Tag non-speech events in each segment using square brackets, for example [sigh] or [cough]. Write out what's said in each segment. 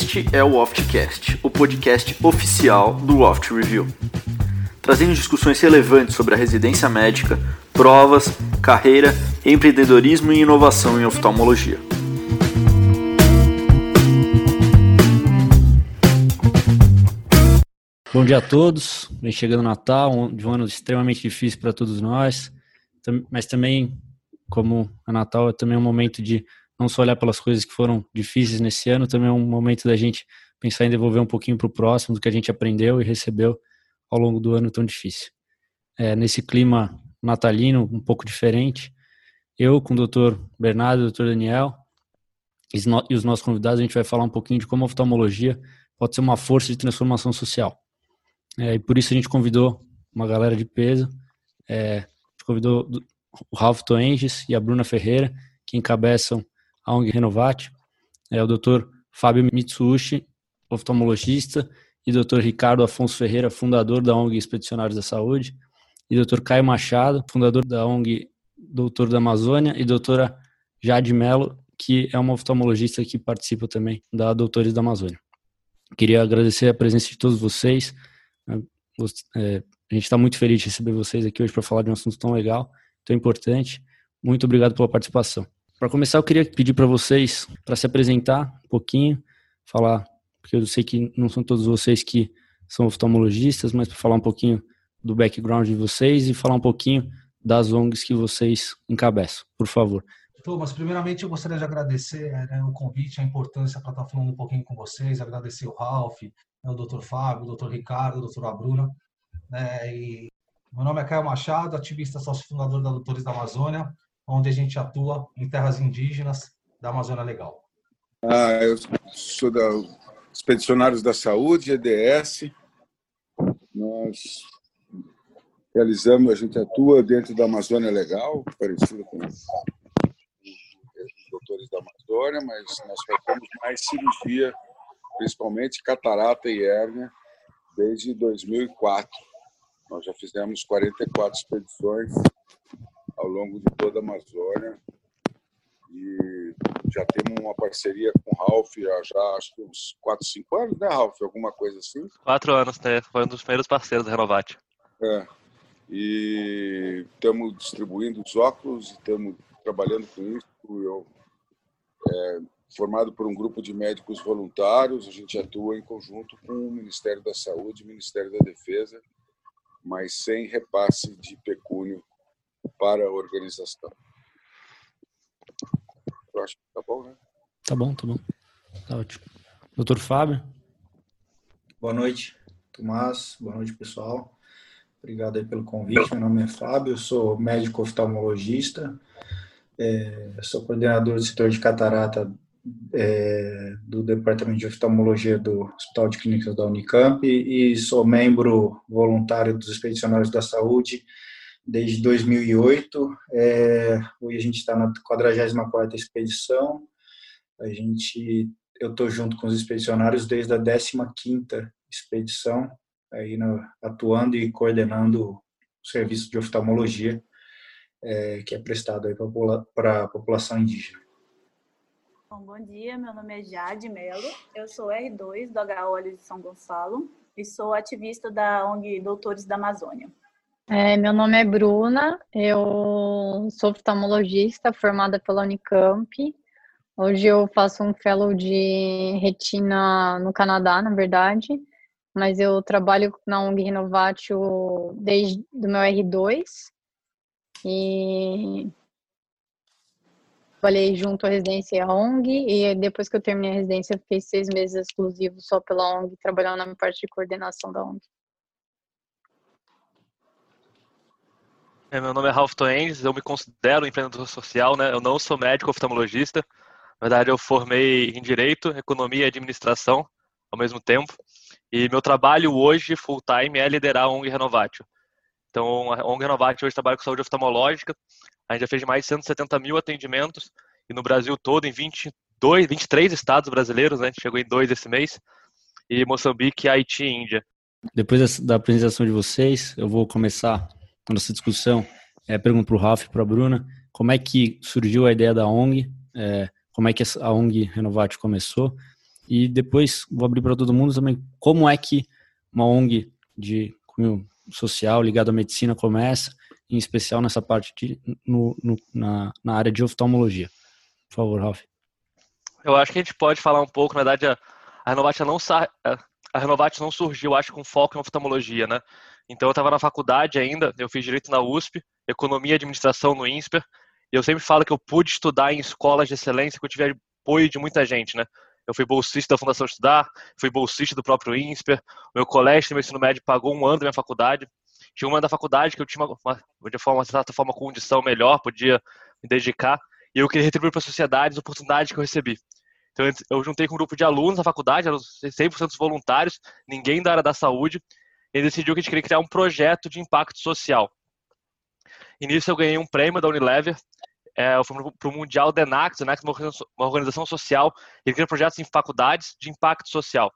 Este é o Oftcast, o podcast oficial do Oft Review, trazendo discussões relevantes sobre a residência médica, provas, carreira, empreendedorismo e inovação em oftalmologia. Bom dia a todos. Vem chegando o Natal, um ano extremamente difícil para todos nós, mas também, como a Natal é também um momento de não só olhar pelas coisas que foram difíceis nesse ano, também é um momento da gente pensar em devolver um pouquinho para o próximo do que a gente aprendeu e recebeu ao longo do ano tão difícil. É, nesse clima natalino, um pouco diferente, eu com o doutor Bernardo doutor Daniel e os nossos convidados, a gente vai falar um pouquinho de como a oftalmologia pode ser uma força de transformação social. É, e por isso a gente convidou uma galera de peso, é, convidou o Ralph Toenges e a Bruna Ferreira, que encabeçam a ONG Renovate, é o Dr. Fábio Mitsushi, oftalmologista, e Dr. Ricardo Afonso Ferreira, fundador da ONG Expedicionários da Saúde, e Dr. Caio Machado, fundador da ONG Doutor da Amazônia, e doutora Jade Mello, que é uma oftalmologista que participa também da Doutores da Amazônia. Queria agradecer a presença de todos vocês. É, a gente está muito feliz de receber vocês aqui hoje para falar de um assunto tão legal, tão importante. Muito obrigado pela participação. Para começar, eu queria pedir para vocês para se apresentar um pouquinho, falar, porque eu sei que não são todos vocês que são oftalmologistas, mas para falar um pouquinho do background de vocês e falar um pouquinho das ONGs que vocês encabeçam, por favor. Thomas, primeiramente eu gostaria de agradecer né, o convite, a importância para estar falando um pouquinho com vocês, agradecer o Ralph, né, o Dr. Fábio, o Dr. Ricardo, o Dr. Bruna. Né, e meu nome é Caio Machado, ativista sócio fundador da Doutores da Amazônia onde a gente atua em terras indígenas da Amazônia Legal. Ah, eu sou da Expedicionários da Saúde, EDS. Nós realizamos, a gente atua dentro da Amazônia Legal, parecido com os doutores da Amazônia, mas nós fazemos mais cirurgia, principalmente catarata e hérnia, desde 2004. Nós já fizemos 44 expedições ao longo de toda a Amazônia. E já temos uma parceria com o Ralph há já acho que uns 4, 5 anos, né, Ralph? Alguma coisa assim? Quatro anos, né? Foi um dos primeiros parceiros da Renovate. É. E estamos distribuindo os óculos, estamos trabalhando com isso. Eu, é, formado por um grupo de médicos voluntários, a gente atua em conjunto com o Ministério da Saúde e o Ministério da Defesa, mas sem repasse de pecúnio para a organização. Eu acho que tá bom, né? Tá bom, tá bom. Tá ótimo. Doutor Fábio? Boa noite, Tomás. Boa noite, pessoal. Obrigado aí pelo convite. Meu nome é Fábio, sou médico oftalmologista, é, sou coordenador do setor de catarata é, do Departamento de Oftalmologia do Hospital de Clínicas da Unicamp e, e sou membro voluntário dos Expedicionários da Saúde desde 2008. É, hoje a gente está na 44ª expedição. A gente, eu estou junto com os expedicionários desde a 15ª expedição, aí no, atuando e coordenando o serviço de oftalmologia é, que é prestado para a população indígena. Bom, bom dia, meu nome é Jade Melo, eu sou R2 do HO de São Gonçalo e sou ativista da ONG Doutores da Amazônia. É, meu nome é Bruna, eu sou oftalmologista formada pela Unicamp. Hoje eu faço um fellow de retina no Canadá, na verdade, mas eu trabalho na ONG Renovatio desde o meu R2 e trabalhei junto à residência ONG e depois que eu terminei a residência fiquei seis meses exclusivo só pela ONG, trabalhando na parte de coordenação da ONG. Meu nome é Ralph Toenges, eu me considero empreendedor social, né? Eu não sou médico oftalmologista. Na verdade, eu formei em Direito, Economia e Administração ao mesmo tempo. E meu trabalho hoje, full time, é liderar a ONG Renovatio. Então, a ONG Renovatio hoje trabalha com saúde oftalmológica. A gente já fez mais de 170 mil atendimentos. E no Brasil todo, em 22, 23 estados brasileiros, né? A gente chegou em dois esse mês. E Moçambique, Haiti e Índia. Depois da apresentação de vocês, eu vou começar nossa discussão, é, pergunto para o Ralf e para a Bruna, como é que surgiu a ideia da ONG, é, como é que a ONG Renovate começou, E depois vou abrir para todo mundo também como é que uma ONG de social ligada à medicina começa, em especial nessa parte de, no, no, na, na área de oftalmologia. Por favor, Ralf. Eu acho que a gente pode falar um pouco, na verdade, a, a Renovat não a Renovat não surgiu, acho, com foco em oftalmologia, né? Então eu estava na faculdade ainda, eu fiz direito na USP, economia e administração no INSPER, e eu sempre falo que eu pude estudar em escolas de excelência que eu tive apoio de muita gente, né? Eu fui bolsista da Fundação Estudar, fui bolsista do próprio INSPER, meu colégio, meu ensino médio pagou um ano da minha faculdade. Tinha uma da faculdade que eu tinha, uma, de forma, de certa forma, condição melhor, podia me dedicar, e eu queria retribuir para a sociedade as oportunidades que eu recebi. Então, eu juntei com um grupo de alunos da faculdade, eram 100% voluntários, ninguém da área da saúde, e decidiu que a gente queria criar um projeto de impacto social. E nisso eu ganhei um prêmio da Unilever, é, eu fui para o Mundial DENAX, DENAX é uma organização social, ele cria projetos em faculdades de impacto social.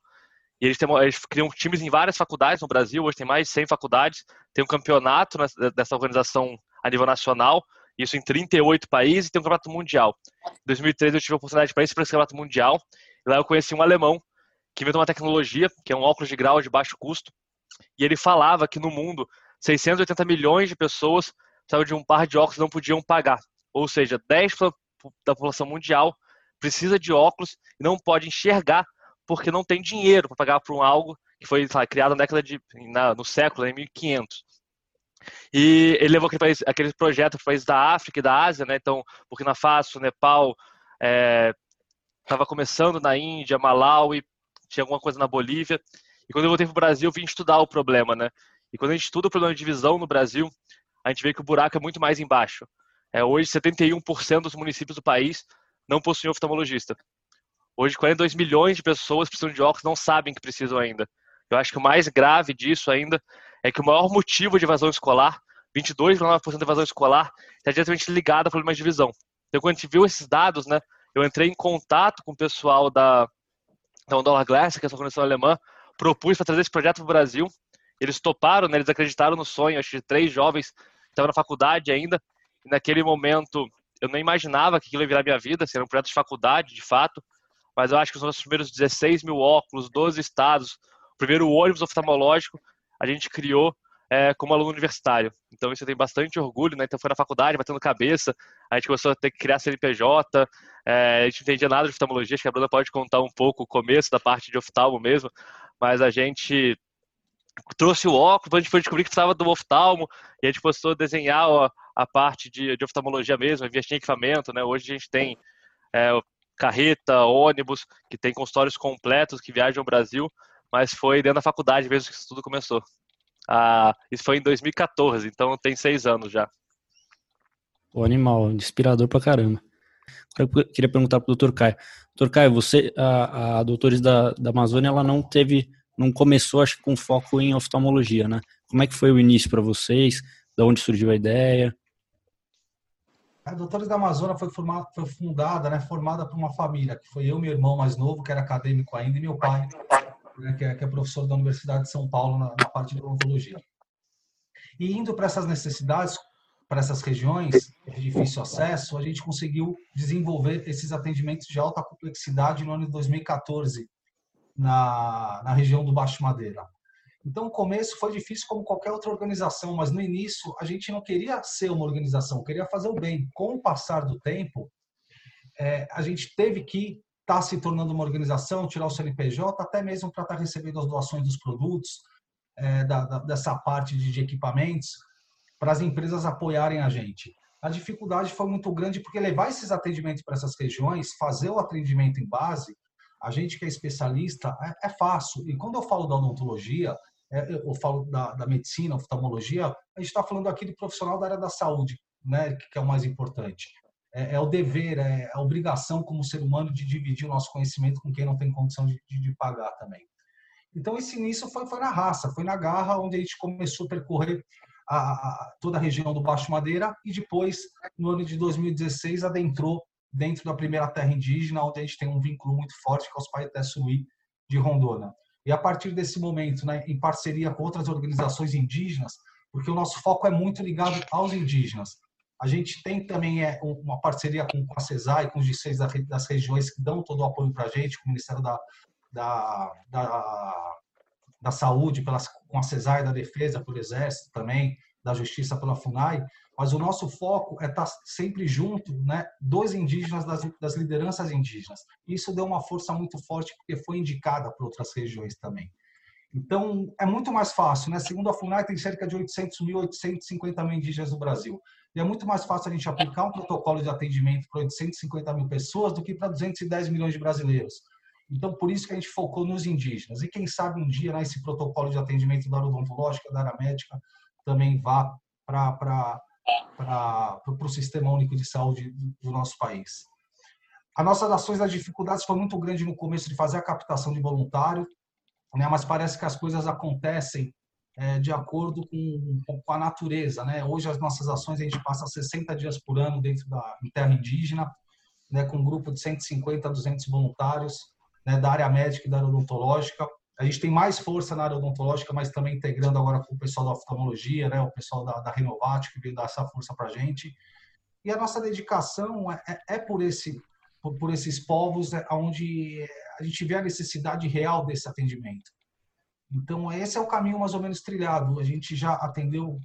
E eles, têm, eles criam times em várias faculdades no Brasil, hoje tem mais de 100 faculdades, tem um campeonato dessa organização a nível nacional, isso em 38 países, e tem um campeonato mundial. Em 2013 eu tive a oportunidade para ir para esse campeonato mundial, e lá eu conheci um alemão que inventou uma tecnologia, que é um óculos de grau de baixo custo, e ele falava que no mundo 680 milhões de pessoas precisavam de um par de óculos e não podiam pagar. Ou seja, 10% da população mundial precisa de óculos e não pode enxergar porque não tem dinheiro para pagar por um algo que foi lá, criado na década de na, no século em 1500. E ele levou aquele, país, aquele projeto para países da África e da Ásia, né? Então, Burkina Faso, Nepal, estava é, começando na Índia, Malawi, tinha alguma coisa na Bolívia. E quando eu voltei para o Brasil, eu vim estudar o problema, né? E quando a gente estuda o problema de divisão no Brasil, a gente vê que o buraco é muito mais embaixo. É, hoje, 71% dos municípios do país não possuem oftalmologista. Hoje, 42 milhões de pessoas precisam de óculos não sabem que precisam ainda. Eu acho que o mais grave disso ainda é que o maior motivo de evasão escolar, 22,9% de evasão escolar, está diretamente ligado a problemas de visão. Então, quando a gente viu esses dados, né, eu entrei em contato com o pessoal da, da Ondola Glass, que é essa organização alemã, propus para trazer esse projeto para o Brasil. Eles toparam, né, eles acreditaram no sonho, acho que três jovens que estavam na faculdade ainda, e naquele momento, eu não imaginava que aquilo ia virar minha vida, ser um projeto de faculdade, de fato. Mas eu acho que os nossos primeiros 16 mil óculos, 12 estados, o primeiro ônibus oftalmológico, a gente criou é, como aluno universitário. Então isso eu tenho bastante orgulho, né? Então foi na faculdade, batendo cabeça, a gente começou a ter que criar CNPJ, é, a gente não entendia nada de oftalmologia, acho que a Bruna pode contar um pouco o começo da parte de oftalmo mesmo, mas a gente trouxe o óculos, a gente foi descobrir que precisava do oftalmo, e a gente começou a desenhar a, a parte de, de, oftalmologia mesmo, investir em equipamento, né? Hoje a gente tem é, carreta, ônibus, que tem consultórios completos que viajam ao Brasil, mas foi dentro da faculdade mesmo que isso tudo começou. Ah, isso foi em 2014, então tem seis anos já. O animal, inspirador pra caramba. Eu queria perguntar para o Dr. Caio. Dr. Caio, você, a, a Doutores da, da Amazônia, ela não teve não começou, acho que com foco em oftalmologia, né? Como é que foi o início para vocês? Da onde surgiu a ideia? A Doutores da Amazônia foi, formada, foi fundada, né, formada por uma família, que foi eu, meu irmão mais novo, que era acadêmico ainda, e meu pai, né, que, é, que, é, professor da Universidade de São Paulo na, na parte de odontologia. E indo para essas necessidades, para essas regiões de difícil acesso, a gente conseguiu desenvolver esses atendimentos de alta complexidade no ano de 2014, na, na região do Baixo Madeira. Então, o começo foi difícil como qualquer outra organização, mas no início a gente não queria ser uma organização, queria fazer o bem. Com o passar do tempo, é, a gente teve que estar tá se tornando uma organização, tirar o CNPJ, até mesmo para estar tá recebendo as doações dos produtos, é, da, da, dessa parte de, de equipamentos, para as empresas apoiarem a gente. A dificuldade foi muito grande porque levar esses atendimentos para essas regiões, fazer o atendimento em base, a gente que é especialista, é, é fácil. E quando eu falo da odontologia, é, eu falo da, da medicina, oftalmologia, a gente está falando aqui do profissional da área da saúde, né, que é o mais importante. É, é, o dever, é a obrigação como ser humano de dividir o nosso conhecimento com quem não tem condição de, de, de pagar também. Então, esse início foi, foi na raça, foi na garra, onde a gente começou a percorrer a, toda a região do Baixo Madeira e depois, no ano de 2016, adentrou dentro da primeira terra indígena, onde a gente tem um vínculo muito forte com os Paeté Suí de Rondônia. E a partir desse momento, né, em parceria com outras organizações indígenas, porque o nosso foco é muito ligado aos indígenas. A gente tem também é, uma parceria com, a CESAI, com os GCs das regiões que dão todo o apoio para a gente, com o Ministério da, da, da, da Saúde, pelas, com a CESAI da Defesa, pelo Exército também, da Justiça pela FUNAI, mas o nosso foco é estar tá sempre junto né, dos indígenas, das, das lideranças indígenas. Isso deu uma força muito forte porque foi indicada para outras regiões também. Então, é muito mais fácil, né? Segundo a FUNAI, tem cerca de 800 mil, 850 mil indígenas no Brasil. E é muito mais fácil a gente aplicar um protocolo de atendimento para 850 mil pessoas do que para 210 milhões de brasileiros. Então, por isso que a gente focou nos indígenas. E quem sabe um dia, né, esse protocolo de atendimento da odontológica, da área médica, também vá para o Sistema Único de Saúde do nosso país. As nossas ações das dificuldades foi muito grande no começo de fazer a captação de voluntário, né, mas parece que as coisas acontecem é, de acordo com, com, a natureza. Né? Hoje, as nossas ações, a gente passa 60 dias por ano dentro da em terra indígena, né, com um grupo de 150 a 200 voluntários né, da área médica e da área odontológica. A gente tem mais força na área odontológica, mas também integrando agora com o pessoal da oftalmologia, né, o pessoal da, da Renovate, que veio dar essa força para a gente. E a nossa dedicação é, é, é por, esse, por, por esses povos é, onde a gente vê a necessidade real desse atendimento. Então, esse é o caminho mais ou menos trilhado. A gente já atendeu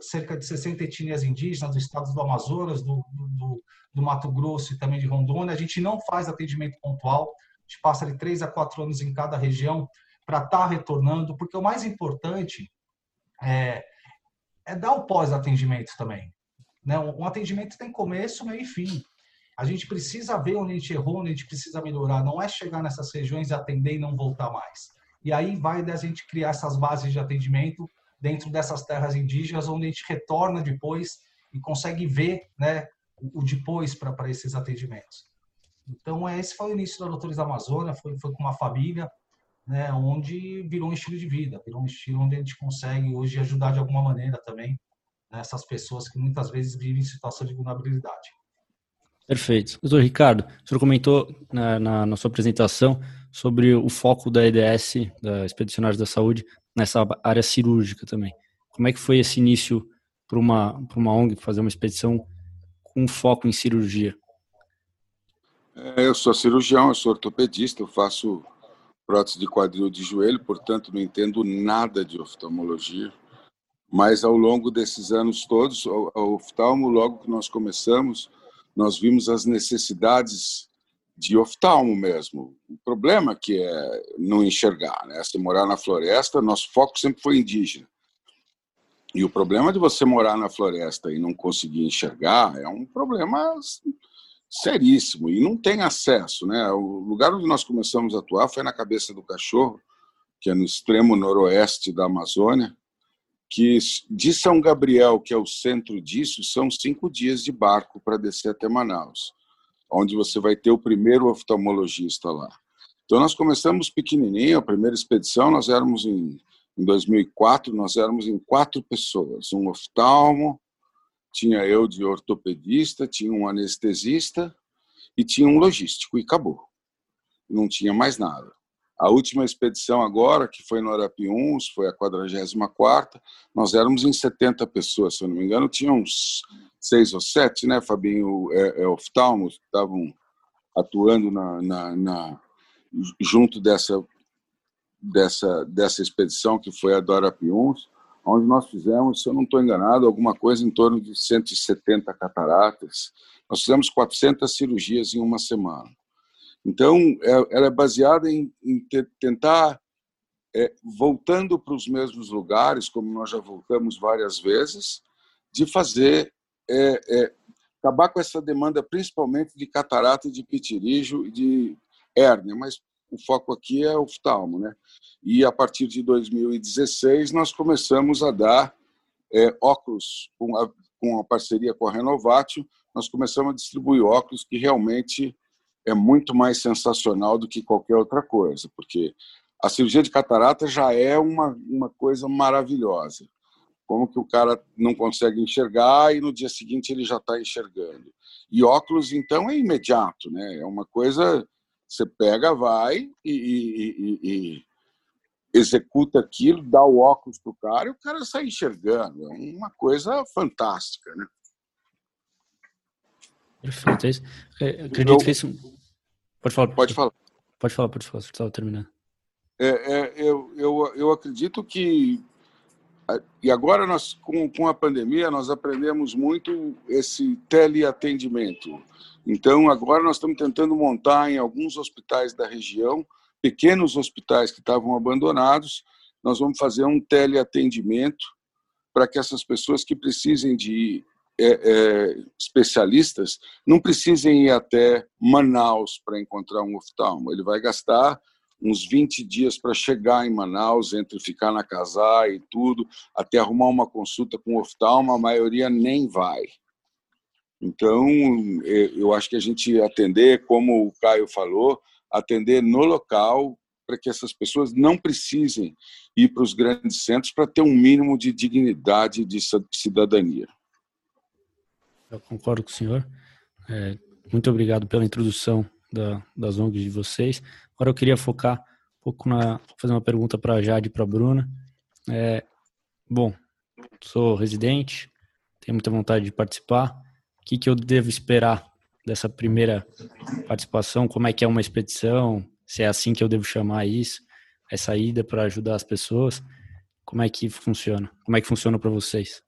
cerca de 60 etnias indígenas do estado do Amazonas, do, do, do, Mato Grosso e também de Rondônia. A gente não faz atendimento pontual, gente passa de três a quatro anos em cada região para estar tá retornando, porque o mais importante é, é dar o pós-atendimento também. Né? Um atendimento tem começo, meio e fim. A gente precisa ver onde a gente errou, onde a gente precisa melhorar. Não é chegar nessas regiões atender e não voltar mais. E aí vai da gente criar essas bases de atendimento dentro dessas terras indígenas, onde a gente retorna depois e consegue ver né, o depois para esses atendimentos. Então, esse foi o início da Doutores da Amazônia, foi, foi com uma família, né, onde virou um estilo de vida, virou um estilo onde a gente consegue hoje ajudar de alguma maneira também né, essas pessoas que muitas vezes vivem em situação de vulnerabilidade. Perfeito. Doutor Ricardo, o senhor comentou na, na, na sua apresentação sobre o foco da EDS, da Expedicionários da Saúde, nessa área cirúrgica também. Como é que foi esse início para uma, uma ONG fazer uma expedição com foco em cirurgia? É, eu sou cirurgião, eu sou ortopedista, eu faço prótese de quadril de joelho, portanto não entendo nada de oftalmologia. Mas ao longo desses anos todos, o oftalmo, logo que nós começamos, nós vimos as necessidades de oftalmo mesmo. O problema que é não enxergar, né? Se morar na floresta, nosso foco sempre foi indígena. E o problema de você morar na floresta e não conseguir enxergar é um problema seríssimo e não tem acesso, né? O lugar onde nós começamos a atuar foi na Cabeça do Cachorro, que é no extremo noroeste da Amazônia, que de São Gabriel, que é o centro disso, são cinco dias de barco para descer até Manaus onde você vai ter o primeiro oftalmologista lá. Então nós começamos pequenininho, a primeira expedição nós éramos em, em 2004, nós éramos em quatro pessoas, um oftalmo, tinha eu de ortopedista, tinha um anestesista e tinha um logístico e acabou. Não tinha mais nada. A última expedição agora, que foi no Arapiuns, foi a 44ª, nós éramos em 70 pessoas, se eu não me engano, tinha uns seis ou sete, né, Fabinho, é, é, oftalmos, estavam atuando na, na, na, junto dessa, dessa, dessa expedição que foi a Dora Piuns, onde nós fizemos, se eu não estou enganado, alguma coisa em torno de 170 cataratas. Nós fizemos 400 cirurgias em uma semana. Então, é, ela é baseada em, em tentar, é, voltando para os mesmos lugares, como nós já voltamos várias vezes, de fazer é, é, acabar com essa demanda, principalmente de catarata, de pitirijo e de hérnia, mas o foco aqui é oftalmo. Né? E a partir de 2016, nós começamos a dar é, óculos, com a, com a parceria com a Renovatio, nós começamos a distribuir óculos que realmente é muito mais sensacional do que qualquer outra coisa, porque a cirurgia de catarata já é uma, uma coisa maravilhosa. Como que o cara não consegue enxergar e no dia seguinte ele já está enxergando? E óculos, então, é imediato, né? É uma coisa, você pega, vai e, e, e, e executa aquilo, dá o óculos para o cara e o cara sai enxergando. É uma coisa fantástica, né? Perfeito, é. É, acredito eu, que isso. Pode falar. Pode falar. Pode falar, pode falar, estava terminando. É, é, eu, eu, eu acredito que. E agora, nós, com, com a pandemia, nós aprendemos muito esse teleatendimento. Então, agora nós estamos tentando montar em alguns hospitais da região, pequenos hospitais que estavam abandonados, nós vamos fazer um teleatendimento para que essas pessoas que precisem de é, é, especialistas não precisem ir até Manaus para encontrar um oftalmo. Ele vai gastar uns 20 dias para chegar em Manaus, entre ficar na casa e tudo, até arrumar uma consulta com o oftalmo, a maioria nem vai. Então, eu acho que a gente atender, como o Caio falou, atender no local, para que essas pessoas não precisem ir para os grandes centros para ter um mínimo de dignidade de cidadania. Eu concordo com o senhor. É, muito obrigado pela introdução da, das ONGs de vocês. Agora eu queria focar um pouco na. fazer uma pergunta para a Jade e para a Bruna. É, bom, sou residente, tenho muita vontade de participar. O que, que eu devo esperar dessa primeira participação? Como é que é uma expedição? Se é assim que eu devo chamar isso? Essa ida para ajudar as pessoas? Como é que funciona? Como é que funciona para vocês?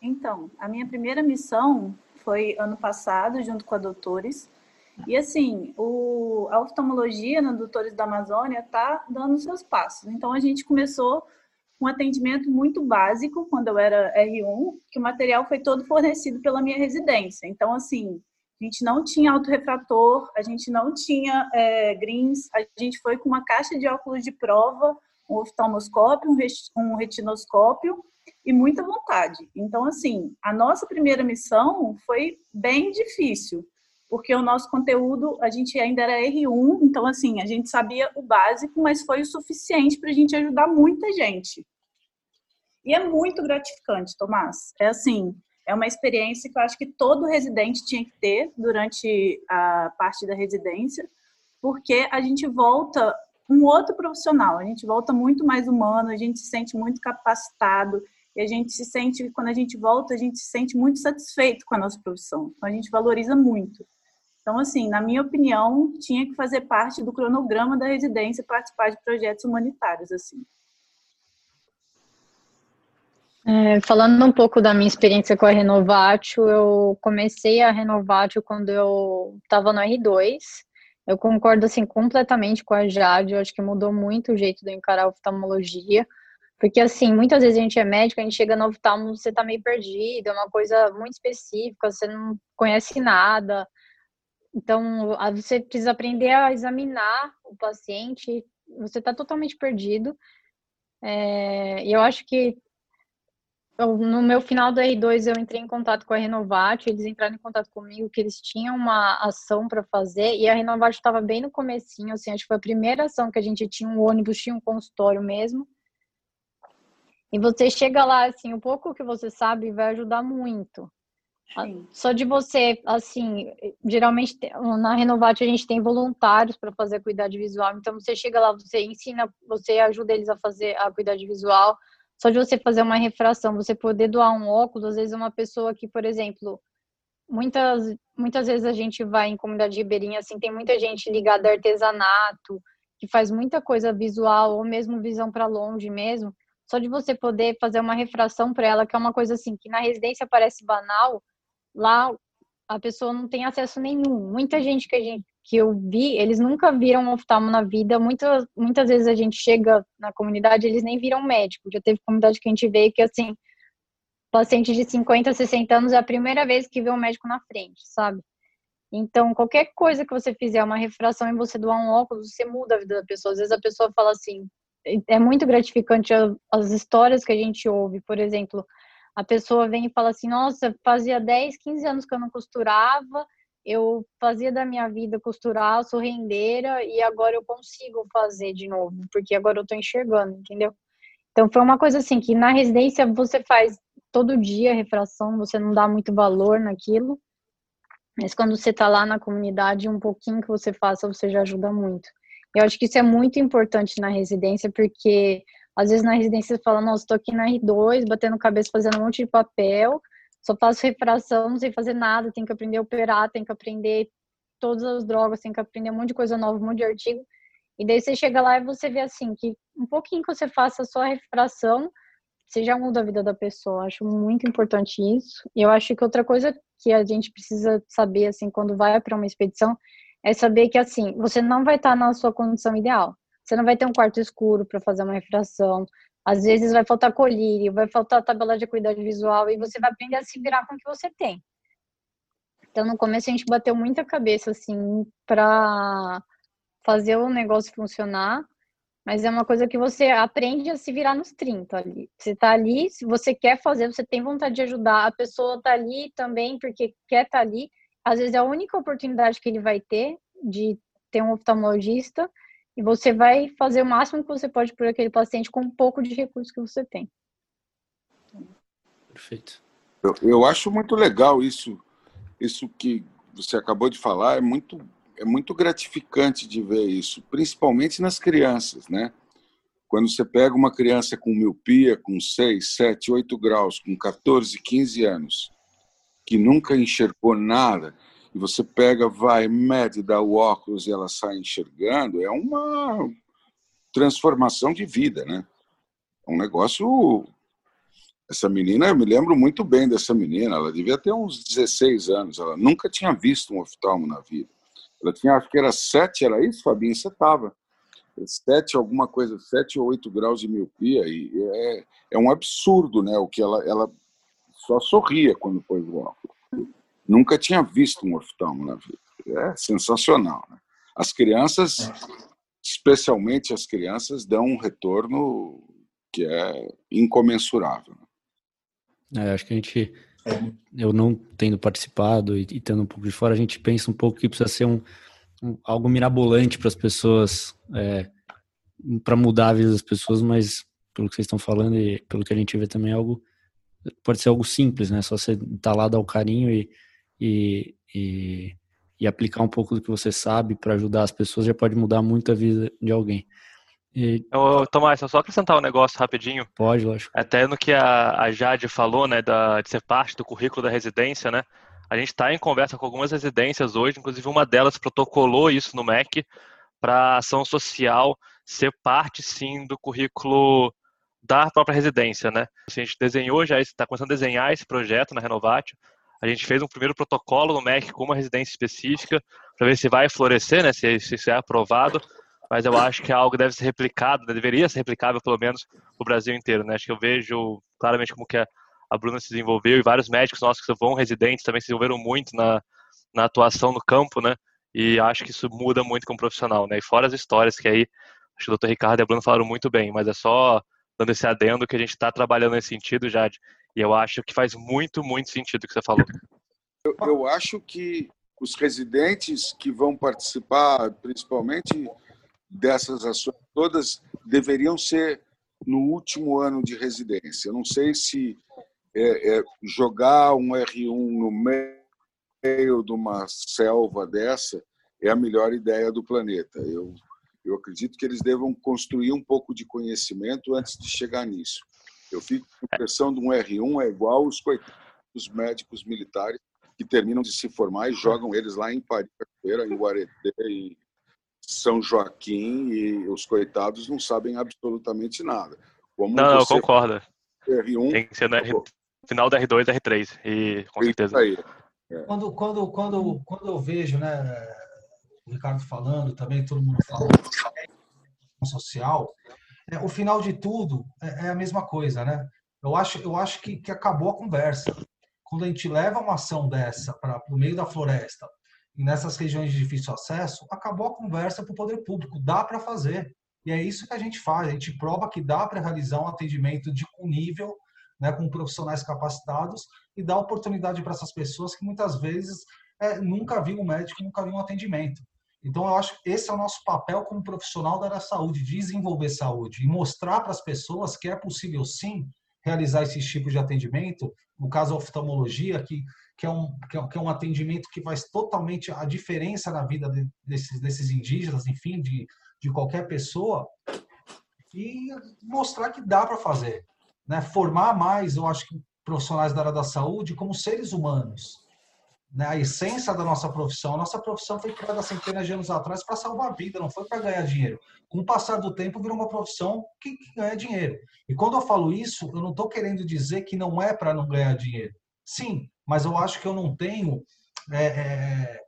Então, a minha primeira missão foi ano passado, junto com a Doutores. E assim, o, a oftalmologia na Doutores da Amazônia está dando seus passos. Então, a gente começou um atendimento muito básico quando eu era R1, que o material foi todo fornecido pela minha residência. Então, assim, a gente não tinha autorrefrator, a gente não tinha é, greens, a gente foi com uma caixa de óculos de prova, um oftalmoscópio, um retinoscópio e muita vontade. Então, assim, a nossa primeira missão foi bem difícil, porque o nosso conteúdo, a gente ainda era R1, então, assim, a gente sabia o básico, mas foi o suficiente para a gente ajudar muita gente. E é muito gratificante, Tomás. É assim, é uma experiência que eu acho que todo residente tinha que ter durante a parte da residência, porque a gente volta um outro profissional, a gente volta muito mais humano, a gente se sente muito capacitado, e a gente se sente, quando a gente volta, a gente se sente muito satisfeito com a nossa profissão. Então, a gente valoriza muito. Então, assim, na minha opinião, tinha que fazer parte do cronograma da residência participar de projetos humanitários, assim. É, falando um pouco da minha experiência com a Renovatio, eu comecei a Renovatio quando eu estava no R2. Eu concordo assim completamente com a Jade, eu acho que mudou muito o jeito de encarar a oftalmologia. Porque, assim, muitas vezes a gente é médico, a gente chega no oftalmo, você tá meio perdido, é uma coisa muito específica, você não conhece nada. Então, você precisa aprender a examinar o paciente, você tá totalmente perdido. É, eu acho que eu, no meu final do R2 eu entrei em contato com a Renovate, eles entraram em contato comigo que eles tinham uma ação para fazer e a Renovate estava bem no comecinho, assim, acho que foi a primeira ação que a gente tinha um ônibus, tinha um consultório mesmo. E você chega lá, assim, o pouco que você sabe vai ajudar muito. Sim. Só de você, assim, geralmente na Renovate a gente tem voluntários para fazer a cuidade visual. Então você chega lá, você ensina, você ajuda eles a fazer a cuidade visual. Só de você fazer uma refração, você poder doar um óculos, às vezes uma pessoa que, por exemplo, muitas muitas vezes a gente vai em comunidade ribeirinha, assim, tem muita gente ligada a artesanato, que faz muita coisa visual ou mesmo visão para longe mesmo só de você poder fazer uma refração para ela, que é uma coisa assim, que na residência parece banal, lá a pessoa não tem acesso nenhum. Muita gente que gente que eu vi, eles nunca viram um oftalmo na vida. Muitas, muitas vezes a gente chega na comunidade, eles nem viram médico. Já teve comunidade que a gente vê que assim, paciente de 50, 60 anos é a primeira vez que vê um médico na frente, sabe? Então, qualquer coisa que você fizer, uma refração e você doar um óculos, você muda a vida da pessoa. Às vezes a pessoa fala assim, é muito gratificante as histórias que a gente ouve. Por exemplo, a pessoa vem e fala assim: Nossa, fazia 10, 15 anos que eu não costurava, eu fazia da minha vida costurar, sou rendeira e agora eu consigo fazer de novo, porque agora eu tô enxergando, entendeu? Então foi uma coisa assim que na residência você faz todo dia refração, você não dá muito valor naquilo, mas quando você tá lá na comunidade, um pouquinho que você faça, você já ajuda muito. Eu acho que isso é muito importante na residência, porque às vezes na residência você fala, nossa, estou aqui na R2, batendo cabeça, fazendo um monte de papel, só faço refração, não sei fazer nada, tenho que aprender a operar, tenho que aprender todas as drogas, tenho que aprender um monte de coisa nova, um monte de artigo. E daí você chega lá e você vê assim que um pouquinho que você faça a sua refração, você já muda a vida da pessoa. Acho muito importante isso. E eu acho que outra coisa que a gente precisa saber assim quando vai para uma expedição é saber que assim, você não vai estar na sua condição ideal. Você não vai ter um quarto escuro para fazer uma refração. Às vezes vai faltar colírio, vai faltar tabela de cuidado visual e você vai aprender a se virar com o que você tem. Então, no começo a gente bateu muita cabeça assim para fazer o negócio funcionar, mas é uma coisa que você aprende a se virar nos 30 ali. Você tá ali, se você quer fazer, você tem vontade de ajudar, a pessoa tá ali também porque quer tá ali. Às vezes é a única oportunidade que ele vai ter de ter um oftalmologista e você vai fazer o máximo que você pode por aquele paciente com um pouco de recurso que você tem. Perfeito. Eu, eu acho muito legal isso, isso que você acabou de falar, é muito, é muito gratificante de ver isso, principalmente nas crianças, né? Quando você pega uma criança com miopia, com 6, 7, 8 graus, com 14, 15 anos, que nunca enxergou nada, e você pega, vai, mede, dá o óculos e ela sai enxergando, é uma transformação de vida, né? É um negócio. Essa menina, eu me lembro muito bem dessa menina, ela devia ter uns 16 anos, ela nunca tinha visto um oftalmo na vida. Ela tinha, acho que era 7, era isso, Fabinho? Você estava. 7, alguma coisa, 7 ou 8 graus de miopia, e é, é um absurdo, né? O que ela, ela só sorria quando pôs o óculos. Nunca tinha visto um oftalmo na vida. É sensacional. Né? As crianças, especialmente as crianças, dão um retorno que é incomensurável. Né? É, acho que a gente, eu não tendo participado e, e tendo um pouco de fora, a gente pensa um pouco que precisa ser um, um algo mirabolante para as pessoas, é, para mudar a vida das pessoas, mas pelo que vocês estão falando e pelo que a gente vê também, é algo pode ser algo simples, né? Só você estar tá lá, dar o carinho e e, e, e aplicar um pouco do que você sabe para ajudar as pessoas já pode mudar muito a vida de alguém. E... Ô, Tomás, só acrescentar um negócio rapidinho. Pode, lógico. Até no que a, a Jade falou, né, da, de ser parte do currículo da residência, né? A gente está em conversa com algumas residências hoje, inclusive uma delas protocolou isso no MEC para ação social ser parte, sim, do currículo da própria residência, né? A gente desenhou já, está começando a desenhar esse projeto na Renovatio, a gente fez um primeiro protocolo no MEC com uma residência específica para ver se vai florescer, né, se, se é aprovado, mas eu acho que é algo que deve ser replicado, né, deveria ser replicável pelo menos no Brasil inteiro. Né? Acho que eu vejo claramente como que a, a Bruna se desenvolveu e vários médicos nossos que vão residentes também se desenvolveram muito na, na atuação no campo, né? E acho que isso muda muito como profissional, né? E fora as histórias que aí, acho que o Dr. Ricardo e a Bruna falaram muito bem, mas é só dando esse adendo que a gente está trabalhando nesse sentido, Jade, e eu acho que faz muito, muito sentido o que você falou. Eu, eu acho que os residentes que vão participar, principalmente dessas ações todas, deveriam ser no último ano de residência. Eu não sei se é, é jogar um R1 no meio de uma selva dessa é a melhor ideia do planeta. Eu, eu acredito que eles devam construir um pouco de conhecimento antes de chegar nisso. Eu fico com a impressão de um R1 é igual os coitados médicos militares que terminam de se formar e jogam eles lá em Paris, em Guareté, em São Joaquim, e os coitados não sabem absolutamente nada. Como não, você... eu concordo. R1, Tem que ser no R... final da R2 R3, e com certeza. Aí. É. Quando, quando, quando, quando eu vejo, né, o Ricardo falando, também todo mundo falando, social, é, o final de tudo é, é, a mesma coisa, né? Eu acho, eu acho que, que acabou a conversa. Quando a gente leva uma ação dessa para o meio da floresta e nessas regiões de difícil acesso, acabou a conversa para o poder público. Dá para fazer. E é isso que a gente faz. A gente prova que dá para realizar um atendimento de um nível, né, com profissionais capacitados e dá oportunidade para essas pessoas que muitas vezes é, nunca viram um médico, nunca viram um atendimento. Então, eu acho que esse é o nosso papel como profissional da área da saúde, desenvolver saúde e mostrar para as pessoas que é possível, sim, realizar esse tipo de atendimento. No caso, a oftalmologia, que, que, é um, que é um atendimento que faz totalmente a diferença na vida de, desses, desses indígenas, enfim, de, de qualquer pessoa, e mostrar que dá para fazer. Né? Formar mais, eu acho que profissionais da área da saúde como seres humanos. Né? A essência da nossa profissão, a nossa profissão foi criada centenas de anos atrás para salvar a vida, não foi para ganhar dinheiro. Com o passar do tempo, virou uma profissão que, que ganha dinheiro. E quando eu falo isso, eu não estou querendo dizer que não é para não ganhar dinheiro. Sim, mas eu acho que eu não tenho. É, é,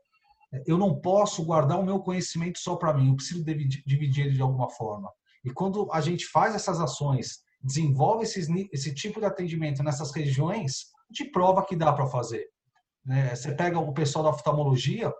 eu não posso guardar o meu conhecimento só para mim, eu preciso dividir ele de alguma forma. E quando a gente faz essas ações, desenvolve esses, esse tipo de atendimento nessas regiões, gente prova que dá para fazer. Né? Você pega o pessoal da oftalmologia,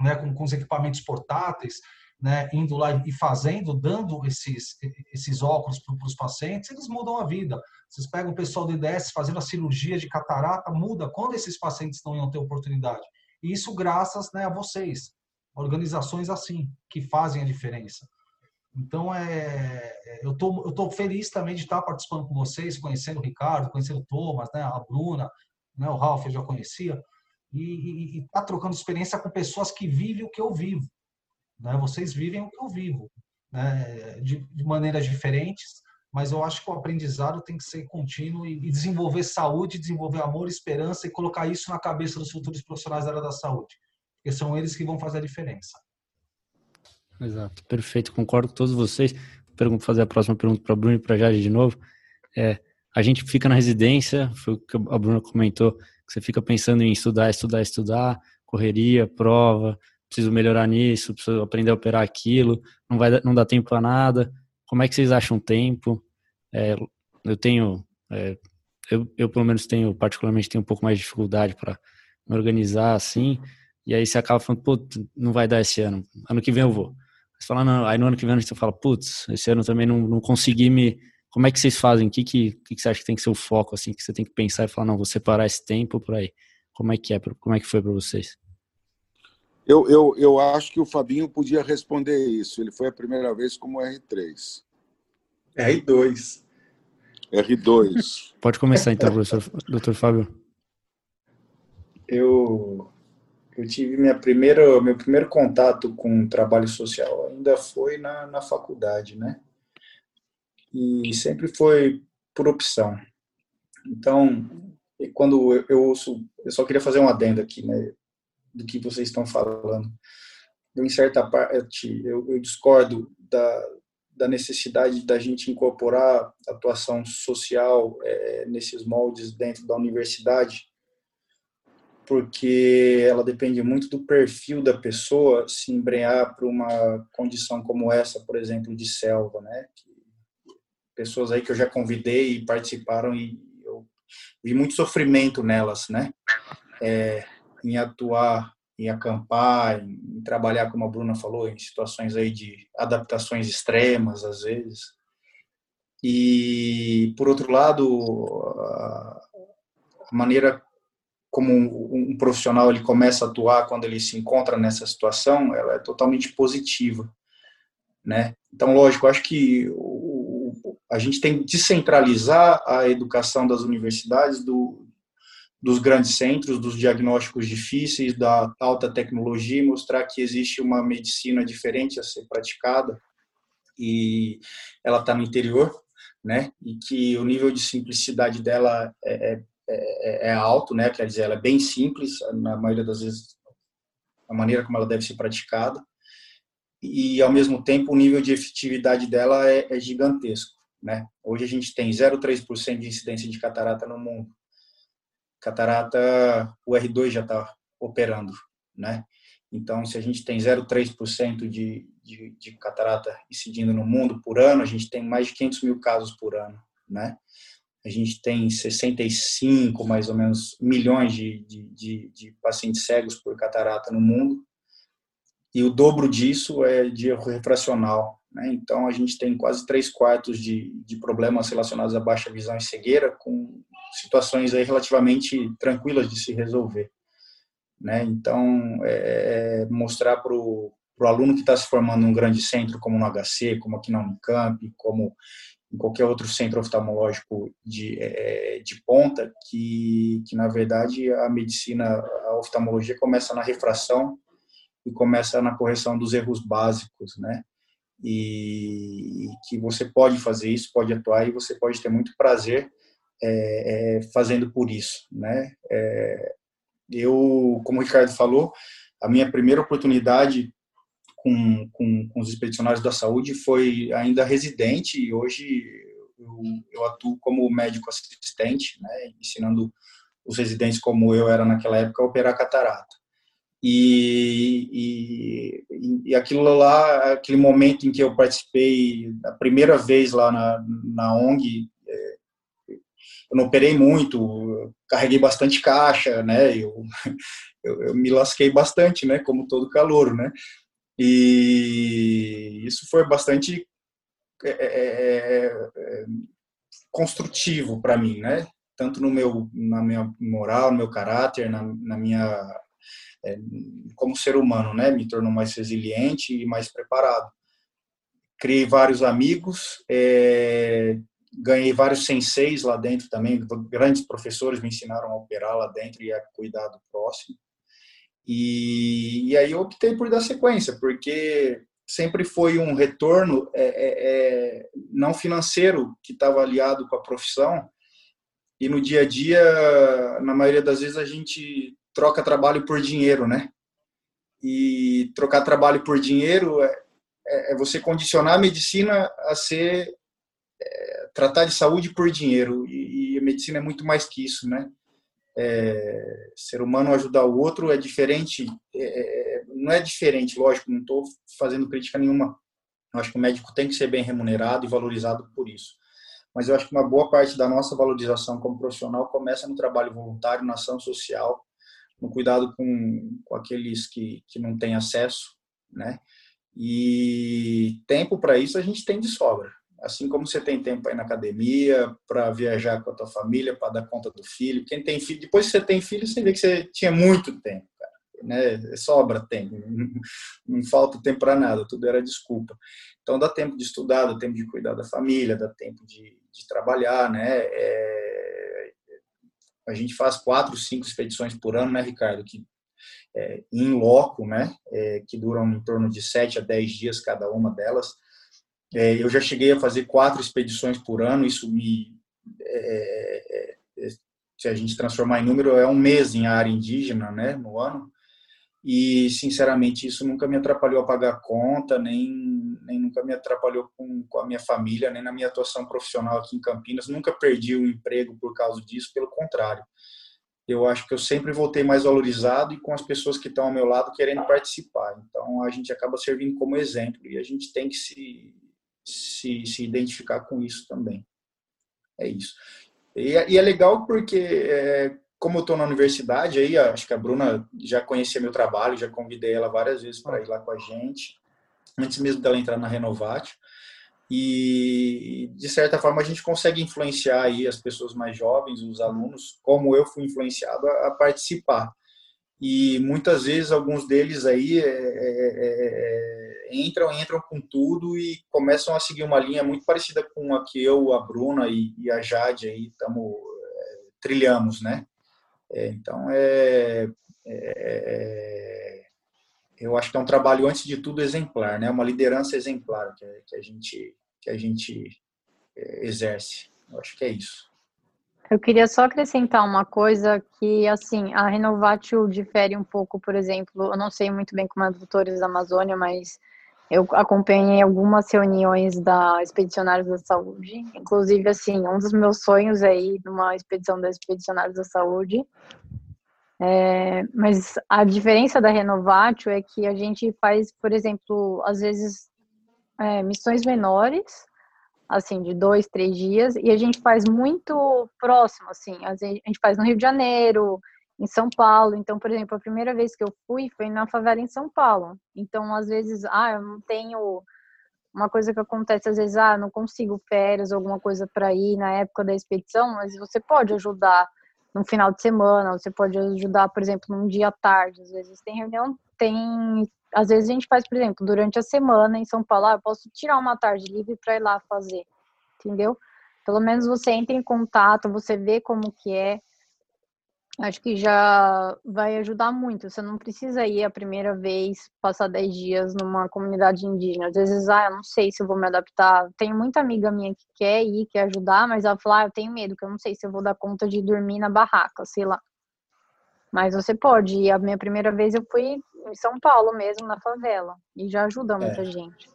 né, com, com os equipamentos portáteis, né, indo lá e fazendo, dando esses, esses óculos para os pacientes, eles mudam a vida. Vocês pegam o pessoal do IDS fazendo a cirurgia de catarata, muda quando esses pacientes não iam ter oportunidade. E isso graças né, a vocês, organizações assim, que fazem a diferença. Então, é, é eu tô, estou tô feliz também de estar participando com vocês, conhecendo o Ricardo, conhecendo o Thomas, né, a Bruna, né, o Ralph eu já conhecia, e estar tá trocando experiência com pessoas que vivem o que eu vivo. Né? Vocês vivem o que eu vivo, né? de, de maneiras diferentes, mas eu acho que o aprendizado tem que ser contínuo e, desenvolver saúde, desenvolver amor, esperança e colocar isso na cabeça dos futuros profissionais da área da saúde, porque são eles que vão fazer a diferença. Exato, perfeito, concordo com todos vocês. Pergunto, fazer a próxima pergunta para a Bruna e para Jade de novo. É, a gente fica na residência, foi o que a Bruna comentou, que você fica pensando em estudar, estudar, estudar, correria, prova, preciso melhorar nisso, preciso aprender a operar aquilo, não vai não dá tempo para nada. Como é que vocês acham tempo? É, eu tenho, é, eu, eu pelo menos tenho, particularmente tenho um pouco mais de dificuldade para me organizar assim, e aí você acaba falando, putz, não vai dar esse ano, ano que vem eu vou. Você fala, não, aí no ano que vem você fala, putz, esse ano também não, não consegui me. Como é que vocês fazem? O que, que, que você acha que tem que ser o foco, assim, que você tem que pensar e falar, não, vou separar esse tempo por aí? Como é que é? Como é que foi para vocês? Eu, eu, eu acho que o Fabinho podia responder isso. Ele foi a primeira vez como R3. R2. R2. Pode começar então, professor, doutor Fábio. Eu, eu tive minha primeira, meu primeiro contato com trabalho social ainda foi na, na faculdade, né? E sempre foi por opção. Então, quando eu, eu ouço, eu só queria fazer um adendo aqui, né? do que vocês estão falando. Em certa parte, eu, eu discordo da, da necessidade da gente incorporar atuação social é, nesses moldes dentro da universidade, porque ela depende muito do perfil da pessoa se embrenhar para uma condição como essa, por exemplo, de selva, né? Pessoas aí que eu já convidei e participaram e eu vi muito sofrimento nelas, né? É, em atuar, em acampar, em, trabalhar, como a Bruna falou, em situações aí de adaptações extremas, às vezes. E, por outro lado, a maneira como um, profissional ele começa a atuar quando ele se encontra nessa situação, ela é totalmente positiva, né? Então, lógico, acho que a gente tem que descentralizar a educação das universidades do, dos grandes centros, dos diagnósticos difíceis, da alta tecnologia, mostrar que existe uma medicina diferente a ser praticada e ela está no interior, né? E que o nível de simplicidade dela é, é, é, é, alto, né? Quer dizer, ela é bem simples, na maioria das vezes, a maneira como ela deve ser praticada. E, ao mesmo tempo, o nível de efetividade dela é, é gigantesco, né? Hoje a gente tem 0,3% de incidência de catarata no mundo catarata, o R2 já está operando, né? Então, se a gente tem 0,3% de, de, de catarata incidindo no mundo por ano, a gente tem mais de 500 mil casos por ano, né? A gente tem 65, mais ou menos, milhões de, de, de, de pacientes cegos por catarata no mundo, e o dobro disso é de erro refracional. Né? Então, a gente tem quase três quartos de, de problemas relacionados à baixa visão e cegueira, com situações aí relativamente tranquilas de se resolver. Né? Então, é, é mostrar para o aluno que está se formando num grande centro, como no HC, como aqui na Unicamp, como em qualquer outro centro oftalmológico de, é, de ponta, que, que, na verdade, a medicina, a oftalmologia começa na refração e começa na correção dos erros básicos, né? E, que você pode fazer isso, pode atuar e você pode ter muito prazer é, é, fazendo por isso, né? É, eu, como o Ricardo falou, a minha primeira oportunidade com, com, com, os expedicionários da saúde foi ainda residente e hoje eu, eu atuo como médico assistente, né, ensinando os residentes como eu era naquela época a operar catarata. E, e, e, aquilo lá, aquele momento em que eu participei a primeira vez lá na, na ONG, é, eu não operei muito, carreguei bastante caixa, né? Eu, [laughs] eu, eu, me lasquei bastante, né? Como todo calor, né? E isso foi bastante é, é, construtivo para mim, né? Tanto no meu, na minha moral, no meu caráter, na, na minha como ser humano, né? Me tornou mais resiliente e mais preparado. Criei vários amigos, é, ganhei vários senseis lá dentro também, grandes professores me ensinaram a operar lá dentro e a cuidar do próximo. E, e aí eu optei por dar sequência, porque sempre foi um retorno é, é, é não financeiro que estava aliado com a profissão. E no dia a dia, na maioria das vezes, a gente troca trabalho por dinheiro, né? E trocar trabalho por dinheiro é, é, é você condicionar a medicina a ser é, tratar de saúde por dinheiro e, e, a medicina é muito mais que isso, né? É, ser humano ajudar o outro é diferente, é, é não é diferente, lógico, não estou fazendo crítica nenhuma. Eu acho que o médico tem que ser bem remunerado e valorizado por isso. Mas eu acho que uma boa parte da nossa valorização como profissional começa no trabalho voluntário, na ação social, no cuidado com, com aqueles que, que não têm acesso, né? E tempo para isso a gente tem de sobra. Assim como você tem tempo ir na academia, para viajar com a tua família, para dar conta do filho. Quem tem filho, depois que você tem filho, você vê que você tinha muito tempo, cara. Né? Sobra tempo, [laughs] não falta tempo para nada, tudo era desculpa. Então dá tempo de estudar, dá tempo de cuidar da família, dá tempo de, de trabalhar, né? É, a gente faz quatro, cinco expedições por ano, né, Ricardo? Que é, em loco, né? É, que duram em torno de sete a dez dias cada uma delas. É, eu já cheguei a fazer quatro expedições por ano. Isso me é, é, é, se a gente transformar em número, é um mês em área indígena, né, no ano. E, sinceramente, isso nunca me atrapalhou a pagar conta, nem, nem nunca me atrapalhou com, com a minha família, nem na minha atuação profissional aqui em Campinas. Nunca perdi o emprego por causa disso, pelo contrário. Eu acho que eu sempre voltei mais valorizado e com as pessoas que estão ao meu lado querendo participar. Então, a gente acaba servindo como exemplo e a gente tem que se, se, se identificar com isso também. É isso. E, e é legal porque é, como eu estou na universidade, aí acho que a Bruna já conhecia meu trabalho, já convidei ela várias vezes para ir lá com a gente, antes mesmo dela entrar na Renovate. E de certa forma a gente consegue influenciar aí as pessoas mais jovens, os alunos, como eu fui influenciado a, a participar. E muitas vezes alguns deles aí é, é, é, é entram, entram com tudo e começam a seguir uma linha muito parecida com a que eu, a Bruna e, e a Jade aí estamos é, trilhamos, né? É, então, é, é, é, eu acho que é um trabalho, antes de tudo, exemplar, né? uma liderança exemplar que, que a gente, que a gente é, exerce. Eu acho que é isso. Eu queria só acrescentar uma coisa que, assim, a Renovatio difere um pouco, por exemplo, eu não sei muito bem como é Doutores da Amazônia, mas eu acompanhei algumas reuniões da Expedicionários da Saúde, inclusive, assim, um dos meus sonhos é ir numa expedição da Expedicionários da Saúde. É, mas a diferença da Renovatio é que a gente faz, por exemplo, às vezes é, missões menores, assim, de dois, três dias, e a gente faz muito próximo, assim, a gente faz no Rio de Janeiro, em São Paulo. Então, por exemplo, a primeira vez que eu fui foi na favela em São Paulo. Então, às vezes, ah, eu não tenho uma coisa que acontece às vezes, ah, não consigo férias, alguma coisa para ir na época da expedição, mas você pode ajudar no final de semana, você pode ajudar, por exemplo, num dia à tarde. Às vezes tem reunião, tem, às vezes a gente faz, por exemplo, durante a semana em São Paulo, ah, eu posso tirar uma tarde livre para ir lá fazer, entendeu? Pelo menos você entra em contato, você vê como que é, Acho que já vai ajudar muito. Você não precisa ir a primeira vez, passar 10 dias numa comunidade indígena. Às vezes, ah, eu não sei se eu vou me adaptar. Tenho muita amiga minha que quer ir, quer ajudar, mas ela fala, ah, eu tenho medo, que eu não sei se eu vou dar conta de dormir na barraca, sei lá. Mas você pode. E a minha primeira vez eu fui em São Paulo mesmo, na favela. E já ajuda muita é. gente.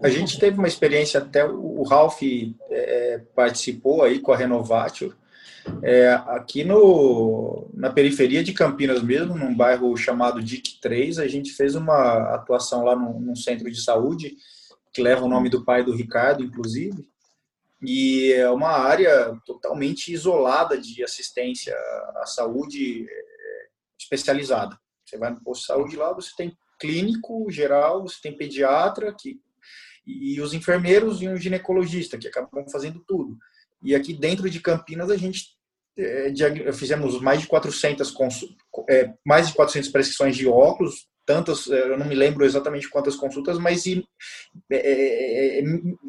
A gente teve uma experiência, até o Ralph é, participou aí com a Renovatio, é, aqui no, na periferia de Campinas mesmo, num bairro chamado DIC 3, a gente fez uma atuação lá num, num centro de saúde, que leva o nome do pai do Ricardo, inclusive, e é uma área totalmente isolada de assistência à saúde é, especializada. Você vai no posto de saúde lá, você tem clínico geral, você tem pediatra que, e os enfermeiros e um ginecologista que acabam fazendo tudo. E aqui dentro de Campinas a gente é, fizemos mais de 400 é, mais de 400 prescrições de óculos, tantas, eu não me lembro exatamente quantas consultas, mas in,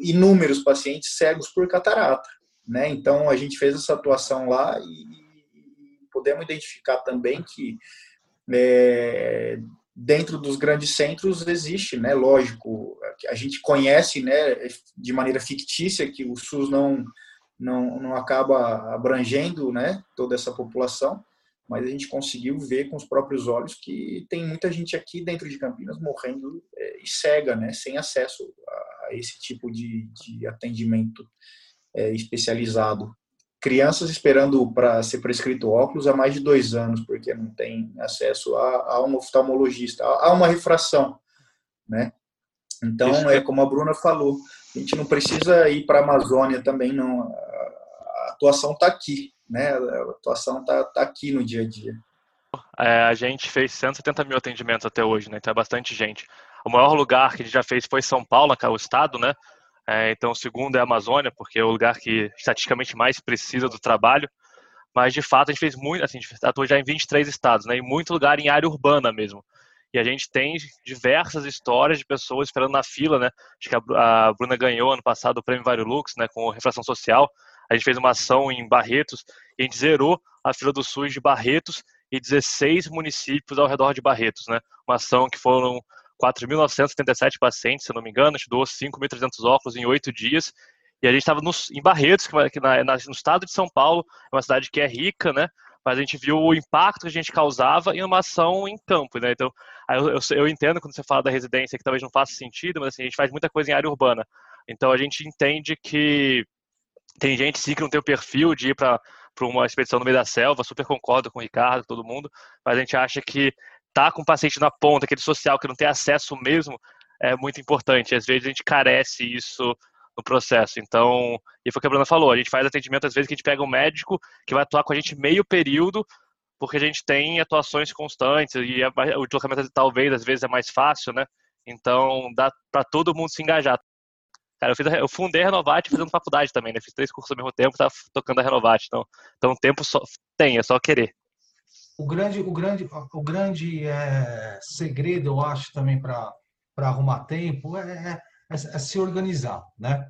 inúmeros pacientes cegos por catarata, né? Então a gente fez essa atuação lá e, podemos identificar também que é, dentro dos grandes centros existe, né? Lógico, a gente conhece, né? De maneira fictícia que o SUS não não, não acaba abrangendo né, toda essa população, mas a gente conseguiu ver com os próprios olhos que tem muita gente aqui dentro de Campinas morrendo é, e cega, né, sem acesso a, esse tipo de, de atendimento é, especializado. Crianças esperando para ser prescrito óculos há mais de dois anos, porque não tem acesso a, a um oftalmologista, a, a uma refração, né? Então, é como a Bruna falou, a gente não precisa ir para a Amazônia também, não. A atuação está aqui, né? A atuação está tá aqui no dia a dia. É, a gente fez 170 mil atendimentos até hoje, né? Então é bastante gente. O maior lugar que a gente já fez foi São Paulo, que é o estado, né? É, então o segundo é a Amazônia, porque é o lugar que estatisticamente mais precisa do trabalho. Mas de fato a gente fez muito, assim, a gente atuou já em 23 estados, né? Em muito lugar em área urbana mesmo. E a gente tem diversas histórias de pessoas esperando na fila, né? Acho que a Bruna ganhou ano passado o prêmio Varilux, né? Com refração social. A gente fez uma ação em Barretos e a gente zerou a fila do SUS de Barretos e 16 municípios ao redor de Barretos, né? Uma ação que foram 4.977 pacientes, se não me engano, a gente doou 5.300 óculos em oito dias. E a gente estava em Barretos, que na, na, no estado de São Paulo, é uma cidade que é rica, né? Mas a gente viu o impacto que a gente causava em uma ação em campo, né? Então, eu, eu, eu, entendo quando você fala da residência que talvez não faça sentido, mas assim, a gente faz muita coisa em área urbana. Então, a gente entende que tem gente sim que não tem o perfil de ir para uma expedição no meio da selva, super concordo com o Ricardo, todo mundo, mas a gente acha que tá com o paciente na ponta, aquele social que não tem acesso mesmo, é muito importante. Às vezes a gente carece isso no processo. Então, e foi o que a Bruna falou, a gente faz atendimento, às vezes, que a gente pega um médico que vai atuar com a gente meio período, porque a gente tem atuações constantes e o deslocamento talvez às vezes é mais fácil, né? Então dá para todo mundo se engajar. Cara, eu, fiz, eu fundei a Renovate fazendo faculdade também, né? Fiz três cursos ao mesmo tempo, tava tocando a Renovate. Então, então tempo só, tem, é só querer. O grande, o grande, o grande é, segredo, eu acho, também para arrumar tempo é, é, é se organizar, né?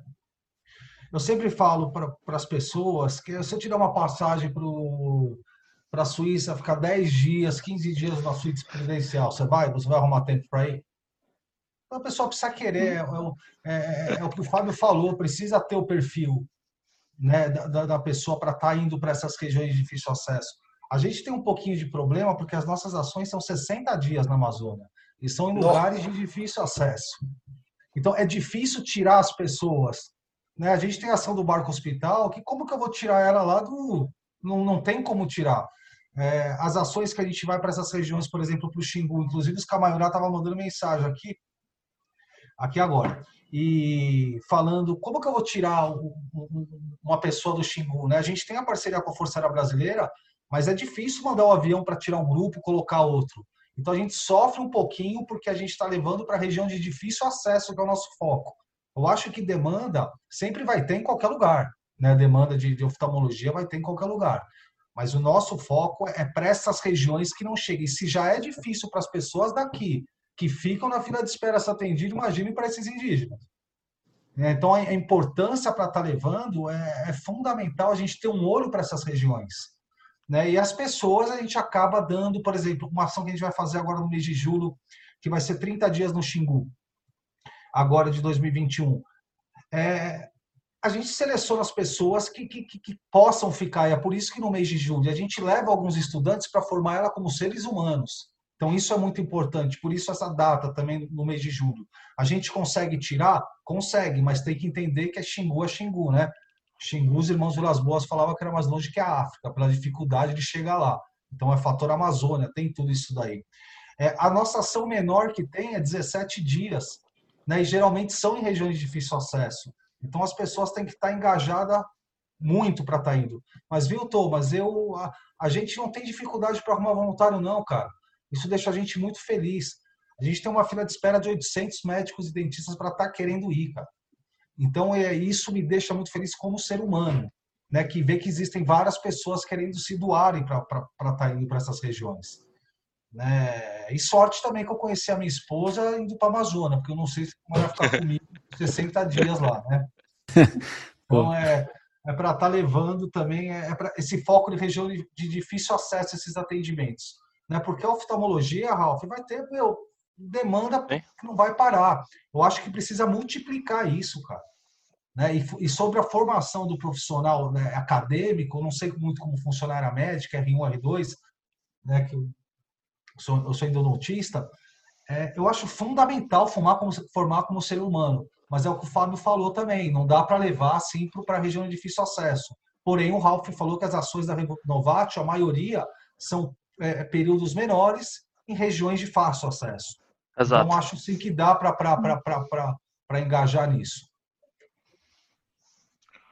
Eu sempre falo para as pessoas que se eu tirar uma passagem para a Suíça, ficar 10 dias, 15 dias na suíte presidencial, você vai? Você vai arrumar tempo para ir? Então, a pessoa precisa querer, é, é, é, é, o que o Fábio falou, precisa ter o perfil né, da, da pessoa para estar tá indo para essas regiões de difícil acesso. A gente tem um pouquinho de problema porque as nossas ações são 60 dias na Amazônia e são em lugares de difícil acesso. Então é difícil tirar as pessoas. Né? A gente tem a ação do barco hospital, que como que eu vou tirar ela lá do. Não, não tem como tirar. É, as ações que a gente vai para essas regiões, por exemplo, para o Xingu, inclusive os Camaiorá estavam mandando mensagem aqui, aqui agora, e falando como que eu vou tirar uma pessoa do Xingu, né? A gente tem a parceria com a Força Aérea Brasileira, mas é difícil mandar o um avião para tirar um grupo, colocar outro. Então a gente sofre um pouquinho porque a gente está levando para a região de difícil acesso, que é o nosso foco. Eu acho que demanda sempre vai ter em qualquer lugar. Né? Demanda de, de oftalmologia vai ter em qualquer lugar. Mas o nosso foco é para essas regiões que não chegam. E se já é difícil para as pessoas daqui, que ficam na fila de espera ser atendido, imagine para esses indígenas. Então, a importância para estar tá levando é, é, fundamental a gente ter um olho para essas regiões. Né? E as pessoas a gente acaba dando, por exemplo, uma ação que a gente vai fazer agora no mês de julho, que vai ser 30 dias no Xingu, agora de 2021. É, a gente seleciona as pessoas que, que, que, possam ficar, e é por isso que no mês de julho a gente leva alguns estudantes para formar ela como seres humanos. Então, isso é muito importante, por isso essa data também no mês de julho. A gente consegue tirar? Consegue, mas tem que entender que é Xingu, é Xingu, né? Xingu, os irmãos Vilas Boas falavam que era mais longe que a África, pela dificuldade de chegar lá. Então, é fator Amazônia, tem tudo isso daí. É, a nossa ação menor que tem é 17 dias, né? E geralmente são em regiões de difícil acesso. Então, as pessoas têm que estar engajadas muito para estar tá indo. Mas, viu, Thomas, eu, a, a gente não tem dificuldade para arrumar voluntário, não, cara. Isso deixa a gente muito feliz. A gente tem uma fila de espera de 800 médicos e dentistas para estar tá querendo ir, cara. Então, é, isso me deixa muito feliz como ser humano, né? Que vê que existem várias pessoas querendo se doarem para estar tá indo para essas regiões. Né? E sorte também que eu conheci a minha esposa indo para a Amazônia, porque eu não sei se ela vai ficar comigo [laughs] 60 dias lá, né? [laughs] Então, é, é para estar tá levando também é, é pra, esse foco de região de, de difícil acesso a esses atendimentos né? Porque a oftalmologia, Ralf, vai ter meu, demanda que não vai parar. Eu acho que precisa multiplicar isso, cara. Né? E, e sobre a formação do profissional né, acadêmico, eu não sei muito como funciona a médica, R1, R2, né, que eu sou, eu sou endodontista, é, eu acho fundamental formar como, formar como ser humano. Mas é o que o Fábio falou também, não dá para levar assim para a região de difícil acesso. Porém, o Ralf falou que as ações da Novatio, a maioria, são é, períodos menores em regiões de fácil acesso. Exato. Então, acho sim que dá para engajar nisso.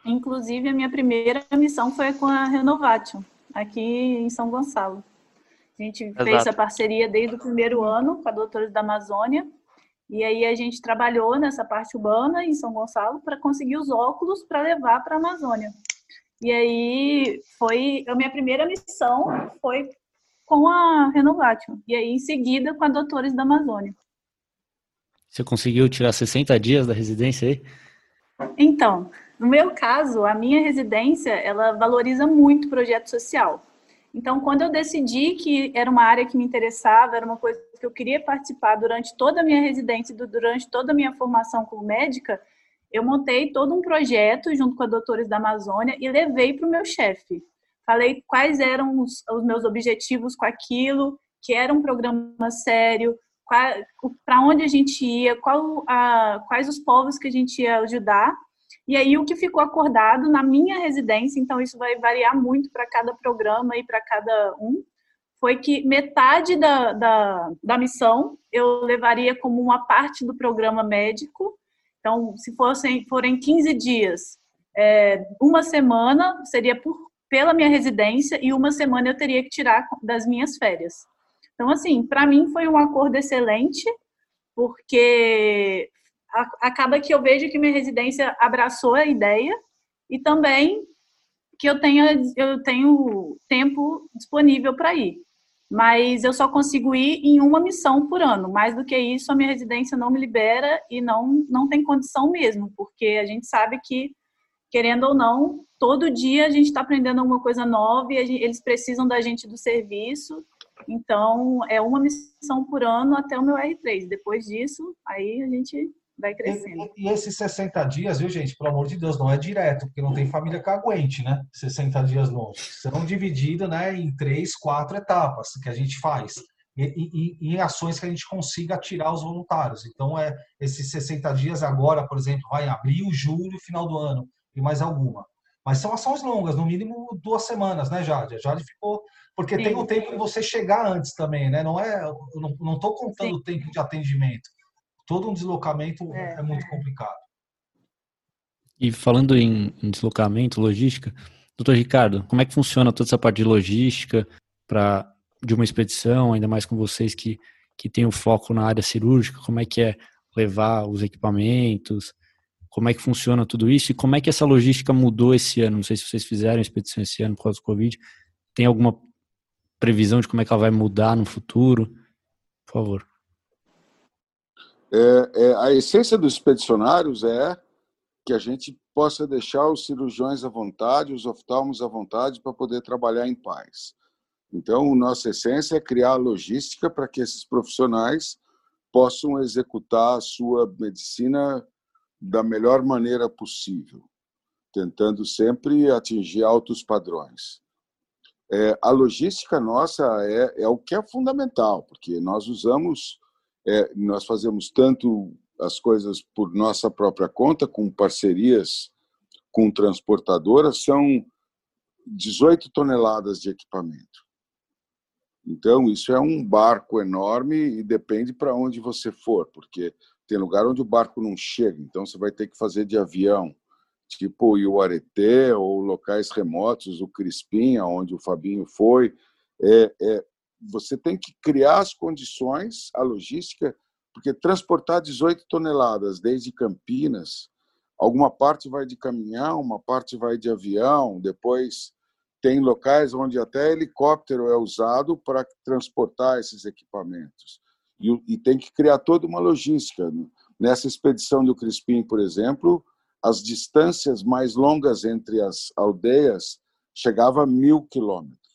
Inclusive, a minha primeira missão foi com a Renovatio, aqui em São Gonçalo. A gente Exato. fez a parceria desde o primeiro ano com a Doutores da Amazônia. E aí a gente trabalhou nessa parte urbana em São Gonçalo para conseguir os óculos para levar para a Amazônia. E aí foi a minha primeira missão foi com a Renovatio. E aí, em seguida, com a Doutores da Amazônia. Você conseguiu tirar 60 dias da residência aí? Então, no meu caso, a minha residência, ela valoriza muito projeto social. Então, quando eu decidi que era uma área que me interessava, era uma coisa que eu queria participar durante toda a minha residência, durante toda a minha formação como médica, eu montei todo um projeto junto com a Doutores da Amazônia e levei para o meu chefe falei quais eram os, os meus objetivos com aquilo, que era um programa sério, para onde a gente ia, qual, a, quais os povos que a gente ia ajudar. E aí o que ficou acordado na minha residência, então isso vai variar muito para cada programa e para cada um, foi que metade da, da, da missão eu levaria como uma parte do programa médico. Então, se fossem, forem 15 dias, é, uma semana seria por pela minha residência e uma semana eu teria que tirar das minhas férias. Então, assim, para mim foi um acordo excelente, porque acaba que eu vejo que minha residência abraçou a ideia e também que eu tenha eu tenho tempo disponível para ir. Mas eu só consigo ir em uma missão por ano. Mais do que isso, a minha residência não me libera e não não tem condição mesmo, porque a gente sabe que querendo ou não, todo dia a gente está aprendendo alguma coisa nova e gente, eles precisam da gente do serviço. Então, é uma missão por ano até o meu R3. Depois disso, aí a gente vai crescendo. E, e, esses 60 dias, viu, gente? Pelo amor de Deus, não é direto, porque não tem família que aguente, né? 60 dias longe. São divididos né, em três, quatro etapas que a gente faz. E, e, em ações que a gente consiga tirar os voluntários. Então, é esses 60 dias agora, por exemplo, vai em abril, julho, final do ano e mais alguma. Mas são ações longas, no mínimo duas semanas, né, Jade? A Jade ficou. Porque Sim. tem o tempo de você chegar antes também, né? Não é. Eu não estou contando Sim. o tempo de atendimento. Todo um deslocamento é, é muito complicado. E falando em, em, deslocamento, logística, doutor Ricardo, como é que funciona toda essa parte de logística para de uma expedição, ainda mais com vocês que, que tem o foco na área cirúrgica, como é que é levar os equipamentos, como é que funciona tudo isso e como é que essa logística mudou esse ano. Não sei se vocês fizeram expedição esse ano por causa do Covid. Tem alguma previsão de como é que ela vai mudar no futuro? Por favor. É, é, a essência dos expedicionários é que a gente possa deixar os cirurgiões à vontade, os oftalmos à vontade para poder trabalhar em paz. Então, nossa essência é criar logística para que esses profissionais possam executar a sua medicina da melhor maneira possível, tentando sempre atingir altos padrões. É, a logística nossa é, é, o que é fundamental, porque nós usamos, é, nós fazemos tanto as coisas por nossa própria conta, com parcerias com transportadoras, são 18 toneladas de equipamento. Então, isso é um barco enorme e depende para onde você for, porque tem lugar onde o barco não chega, então você vai ter que fazer de avião, tipo o Iuareté ou locais remotos, o Crispim, onde o Fabinho foi. É, é, você tem que criar as condições, a logística, porque transportar 18 toneladas desde Campinas, alguma parte vai de caminhão, uma parte vai de avião, depois tem locais onde até helicóptero é usado para transportar esses equipamentos. E, e, tem que criar toda uma logística. Nessa expedição do Crispim, por exemplo, as distâncias mais longas entre as aldeias chegavam a mil quilômetros.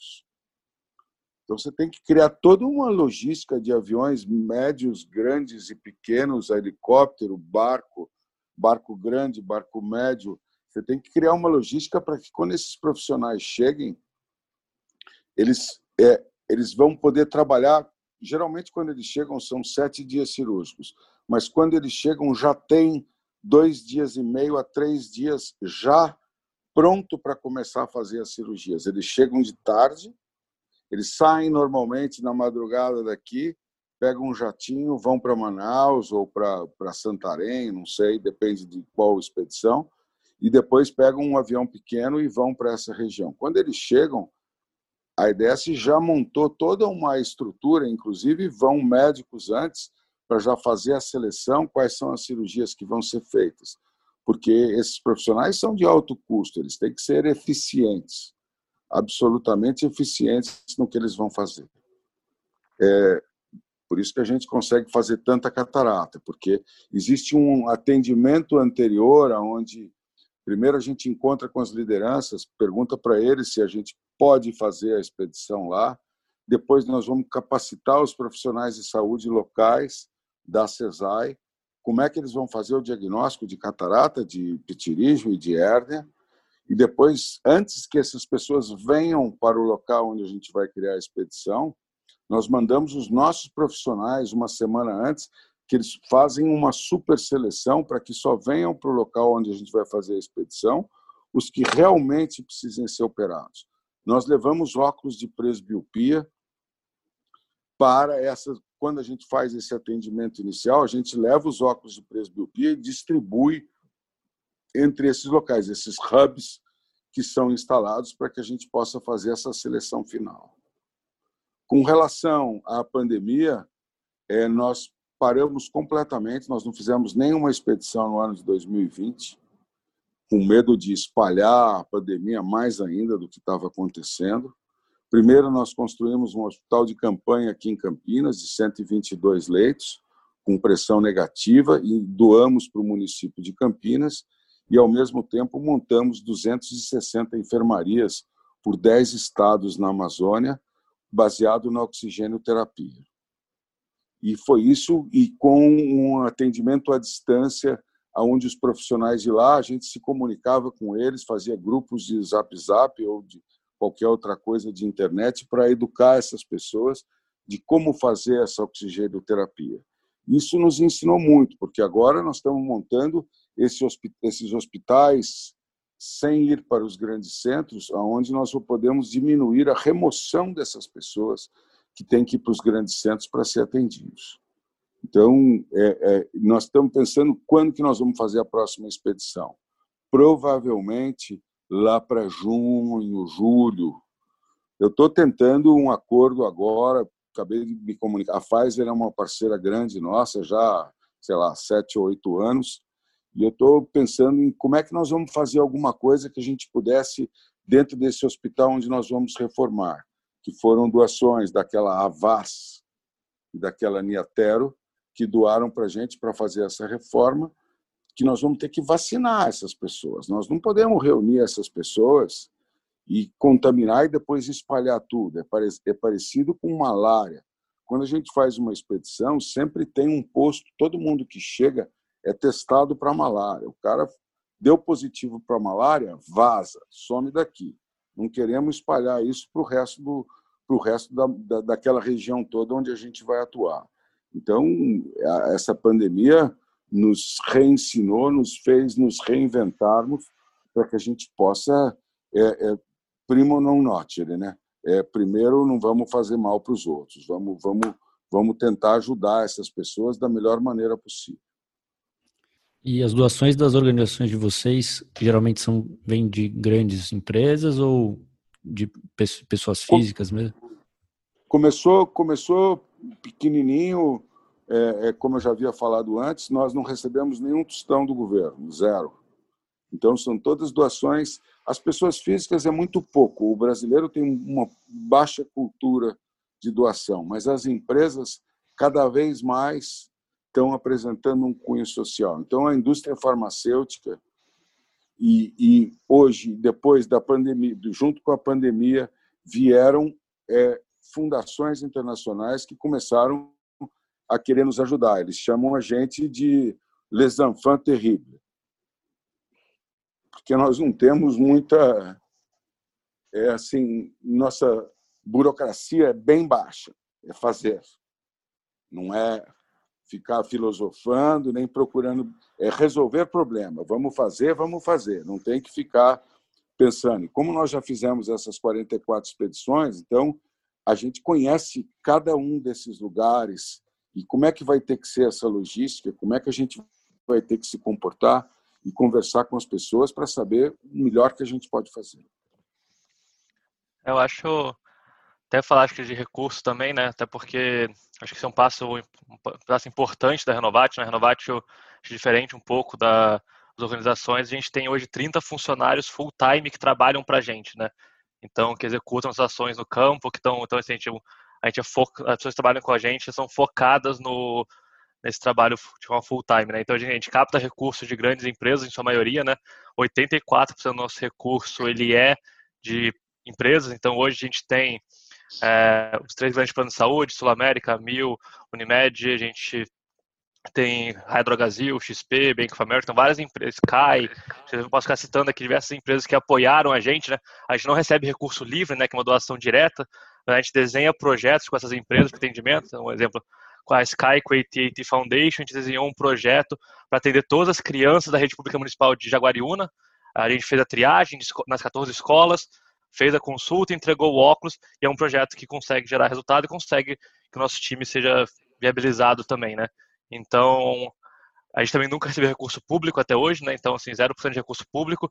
Então você tem que criar toda uma logística de aviões médios, grandes e pequenos, helicóptero, barco, barco grande, barco médio, você tem que criar uma logística para que quando esses profissionais cheguem, eles, é, eles vão poder trabalhar. Geralmente, quando eles chegam, são sete dias cirúrgicos, mas quando eles chegam, já tem dois dias e meio a três dias já pronto para começar a fazer as cirurgias. Eles chegam de tarde, eles saem normalmente na madrugada daqui, pegam um jatinho, vão para Manaus ou para Santarém, não sei, depende de qual expedição e depois pegam um avião pequeno e vão para essa região. Quando eles chegam, a IDS já montou toda uma estrutura, inclusive vão médicos antes para já fazer a seleção, quais são as cirurgias que vão ser feitas. Porque esses profissionais são de alto custo, eles têm que ser eficientes, absolutamente eficientes no que eles vão fazer. É, por isso que a gente consegue fazer tanta catarata, porque existe um atendimento anterior aonde Primeiro a gente encontra com as lideranças, pergunta para eles se a gente pode fazer a expedição lá. Depois nós vamos capacitar os profissionais de saúde locais da CESAI, como é que eles vão fazer o diagnóstico de catarata, de pitirismo e de hérnia. E depois, antes que essas pessoas venham para o local onde a gente vai criar a expedição, nós mandamos os nossos profissionais uma semana antes que eles fazem uma super seleção para que só venham para o local onde a gente vai fazer a expedição os que realmente precisem ser operados. Nós levamos óculos de presbiopia para essa quando a gente faz esse atendimento inicial, a gente leva os óculos de presbiopia e distribui entre esses locais, esses hubs que são instalados para que a gente possa fazer essa seleção final. Com relação à pandemia, é, nós paramos completamente, nós não fizemos nenhuma expedição no ano de 2020, com medo de espalhar a pandemia mais ainda do que estava acontecendo. Primeiro, nós construímos um hospital de campanha aqui em Campinas, de 122 leitos, com pressão negativa, e doamos para o município de Campinas, e, ao mesmo tempo, montamos 260 enfermarias por 10 estados na Amazônia, baseado na oxigênio terapia. E foi isso, e com um atendimento à distância, onde os profissionais de lá, a gente se comunicava com eles, fazia grupos de zap zap ou de qualquer outra coisa de internet para educar essas pessoas de como fazer essa oxigenoterapia. Isso nos ensinou muito, porque agora nós estamos montando esses hospitais sem ir para os grandes centros, onde nós podemos diminuir a remoção dessas pessoas que têm que ir para os grandes centros para ser atendidos. Então, é, é, nós estamos pensando quando que nós vamos fazer a próxima expedição. Provavelmente lá para junho, julho. Eu estou tentando um acordo agora, acabei de me comunicar. A Pfizer é uma parceira grande nossa, já, sei lá, sete ou oito anos, e eu estou pensando em como é que nós vamos fazer alguma coisa que a gente pudesse, dentro desse hospital onde nós vamos reformar que foram doações daquela Avaz e daquela Niatero, que doaram para a gente para fazer essa reforma. que nós vamos ter que vacinar essas pessoas. Nós não podemos reunir essas pessoas e contaminar e depois espalhar tudo. É parecido com malária. Quando a gente faz uma expedição, sempre tem um posto, todo mundo que chega é testado para malária. O cara deu positivo para malária, vaza, some daqui. Não queremos espalhar isso para o resto, do, pro resto da, da, daquela região toda onde a gente vai atuar. Então, essa pandemia nos reensinou, nos fez nos reinventarmos para que a gente possa, é, é, primo non nocere, né? É, primeiro, não vamos fazer mal para os outros, vamos, vamos, vamos tentar ajudar essas pessoas da melhor maneira possível. E as doações das organizações de vocês geralmente são vêm de grandes empresas ou de pessoas físicas mesmo? Começou, começou pequenininho, é, é, como eu já havia falado antes, nós não recebemos nenhum tostão do governo, zero. Então são todas doações. As pessoas físicas é muito pouco. O brasileiro tem uma baixa cultura de doação, mas as empresas cada vez mais estão apresentando um cunho social. Então, a indústria farmacêutica e, e hoje, depois da pandemia, junto com a pandemia, vieram é, fundações internacionais que começaram a querer nos ajudar. Eles chamam a gente de les enfants terribles, porque nós não temos muita, é assim, nossa burocracia é bem baixa, é fazer, não é ficar filosofando, nem procurando é, resolver problema. Vamos fazer, vamos fazer. Não tem que ficar pensando. Como nós já fizemos essas 44 expedições, então a gente conhece cada um desses lugares e como é que vai ter que ser essa logística, como é que a gente vai ter que se comportar e conversar com as pessoas para saber o melhor que a gente pode fazer. Eu acho até falar acho que de recurso também, né? Até porque acho que isso é um passo, um passo importante da Renovat. Né? A Renovat é diferente um pouco da, das organizações. A gente tem hoje 30 funcionários full-time que trabalham para a gente, né? Então, que executam as ações no campo, que estão, então, assim, a gente, a gente é foca, as pessoas que trabalham com a gente são focadas no, nesse trabalho de full-time, né? Então, a gente, a gente capta recursos de grandes empresas, em sua maioria, né? 84% do nosso recurso, ele é de empresas. Então, hoje a gente tem é, os três grandes planos de saúde, Sul América, Mil, Unimed, a gente tem Hydrogazil, XP, Bank of America, então várias empresas, Sky, eu posso ficar citando aqui diversas empresas que apoiaram a gente, né? A gente não recebe recurso livre, né, que é uma doação direta, a gente desenha projetos com essas empresas de atendimento, um exemplo, com a Sky, com a AT&T Foundation, a gente desenhou um projeto para atender todas as crianças da rede pública municipal de Jaguariúna, a gente fez a triagem nas 14 escolas, fez a consulta, entregou o óculos e é um projeto que consegue gerar resultado e consegue que o nosso time seja viabilizado também, né? Então, a gente também nunca recebeu recurso público até hoje, né? Então, assim, 0% de recurso público.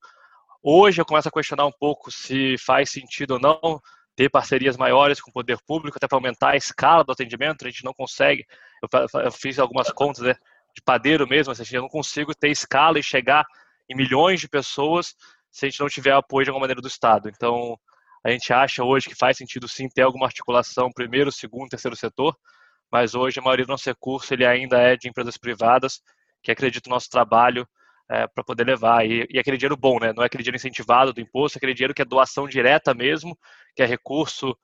Hoje eu começo a questionar um pouco se faz sentido ou não ter parcerias maiores com o poder público, até para aumentar a escala do atendimento. A gente não consegue. Eu, eu fiz algumas contas né, de padeiro mesmo, assim, eu não consigo ter escala e chegar em milhões de pessoas se a gente não tiver apoio de alguma maneira do Estado. Então, a gente acha hoje que faz sentido sim ter alguma articulação, primeiro, segundo, terceiro setor, mas hoje a maioria do nosso recurso ele ainda é de empresas privadas que acreditam no nosso trabalho é, para poder levar. E, e aquele dinheiro bom, né? não é aquele dinheiro incentivado do imposto, é aquele dinheiro que é doação direta mesmo, que é recurso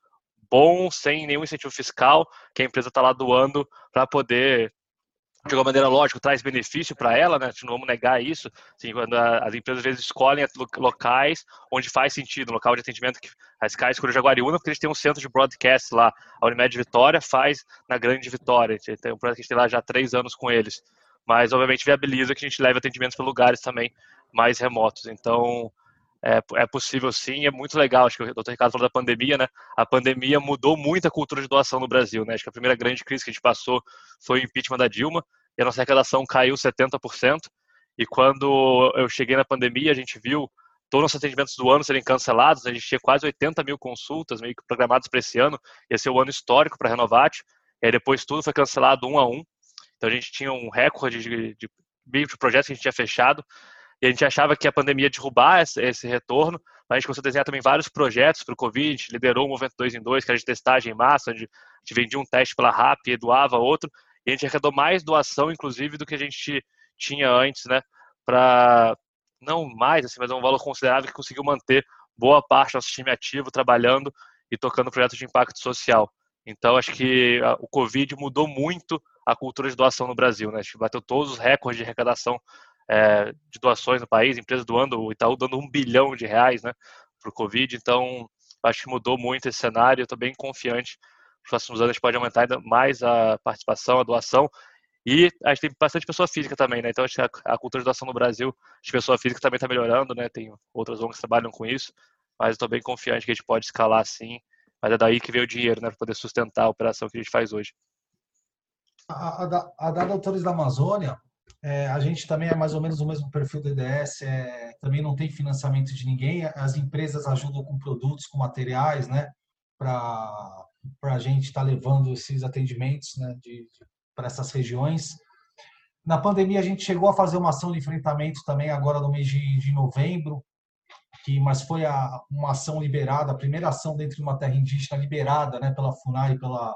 bom, sem nenhum incentivo fiscal, que a empresa está lá doando para poder de alguma maneira, lógico, traz benefício para ela, né? Não vamos negar isso. Assim, quando a, as empresas às vezes escolhem locais onde faz sentido, local de atendimento que a Sky escolheu Jaguariúna, porque eles têm um centro de broadcast lá. A Unimed Vitória faz na Grande Vitória. Tem um projeto que a gente tem lá já há três anos com eles. Mas, obviamente, viabiliza que a gente leve atendimentos para lugares também mais remotos. Então, é, é possível sim, é muito legal. Acho que o doutor Ricardo falou da pandemia, né? A pandemia mudou muito a cultura de doação no Brasil, né? Acho que a primeira grande crise que a gente passou foi o impeachment da Dilma e a nossa arrecadação caiu 70%. E quando eu cheguei na pandemia, a gente viu todos os atendimentos do ano serem cancelados. A gente tinha quase 80 mil consultas meio que programadas para esse ano. Ia ser o ano histórico para a Renovat. E aí depois tudo foi cancelado um a um. Então a gente tinha um recorde de, de, de projetos que a gente tinha fechado e a gente achava que a pandemia ia derrubar esse, retorno, mas a gente começou a desenhar também vários projetos para o Covid, liderou o Movimento 2 em 2, que era de testagem em massa, onde a gente vendia um teste pela RAP e doava outro, e a gente arrecadou mais doação, inclusive, do que a gente tinha antes, né, para não mais, assim, mas é um valor considerável que conseguiu manter boa parte do nosso time ativo, trabalhando e tocando projetos de impacto social. Então, acho que o Covid mudou muito a cultura de doação no Brasil. Né? A gente bateu todos os recordes de arrecadação é, de doações no país, empresas doando, o Itaú dando um bilhão de reais né, para o Covid. Então, acho que mudou muito esse cenário. Estou bem confiante. Nos próximos anos, a gente pode aumentar ainda mais a participação, a doação. E a gente tem bastante pessoa física também, né? Então, acho que a, a cultura de doação no Brasil, de pessoa física também está melhorando, né? Tem outras ONGs que trabalham com isso. Mas estou bem confiante que a gente pode escalar sim. Mas é daí que veio o dinheiro, né? Para poder sustentar a operação que a gente faz hoje. A, a, a da Doutores da Amazônia, é, a gente também é mais ou menos o mesmo perfil do IDS, é, também não tem financiamento de ninguém, as empresas ajudam com produtos, com materiais, né, para a gente estar tá levando esses atendimentos né, para essas regiões. Na pandemia, a gente chegou a fazer uma ação de enfrentamento também agora no mês de, de novembro, que, mas foi a, uma ação liberada, a primeira ação dentro de uma terra indígena liberada né, pela FUNAI pela,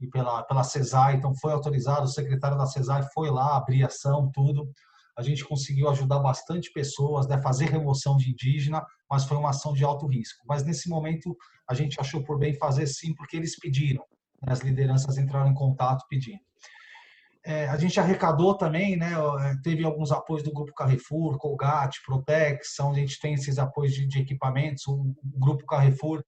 e pela, pela CESAI, então foi autorizado, o secretário da CESAI foi lá abrir ação, tudo. A gente conseguiu ajudar bastante pessoas, né, fazer remoção de indígena, mas foi uma ação de alto risco. Mas nesse momento a gente achou por bem fazer sim, porque eles pediram, né, as lideranças entraram em contato pedindo. É, a gente arrecadou também, né, teve alguns apoios do Grupo Carrefour, Colgate, Protex, onde a gente tem esses apoios de, de equipamentos. O, o Grupo Carrefour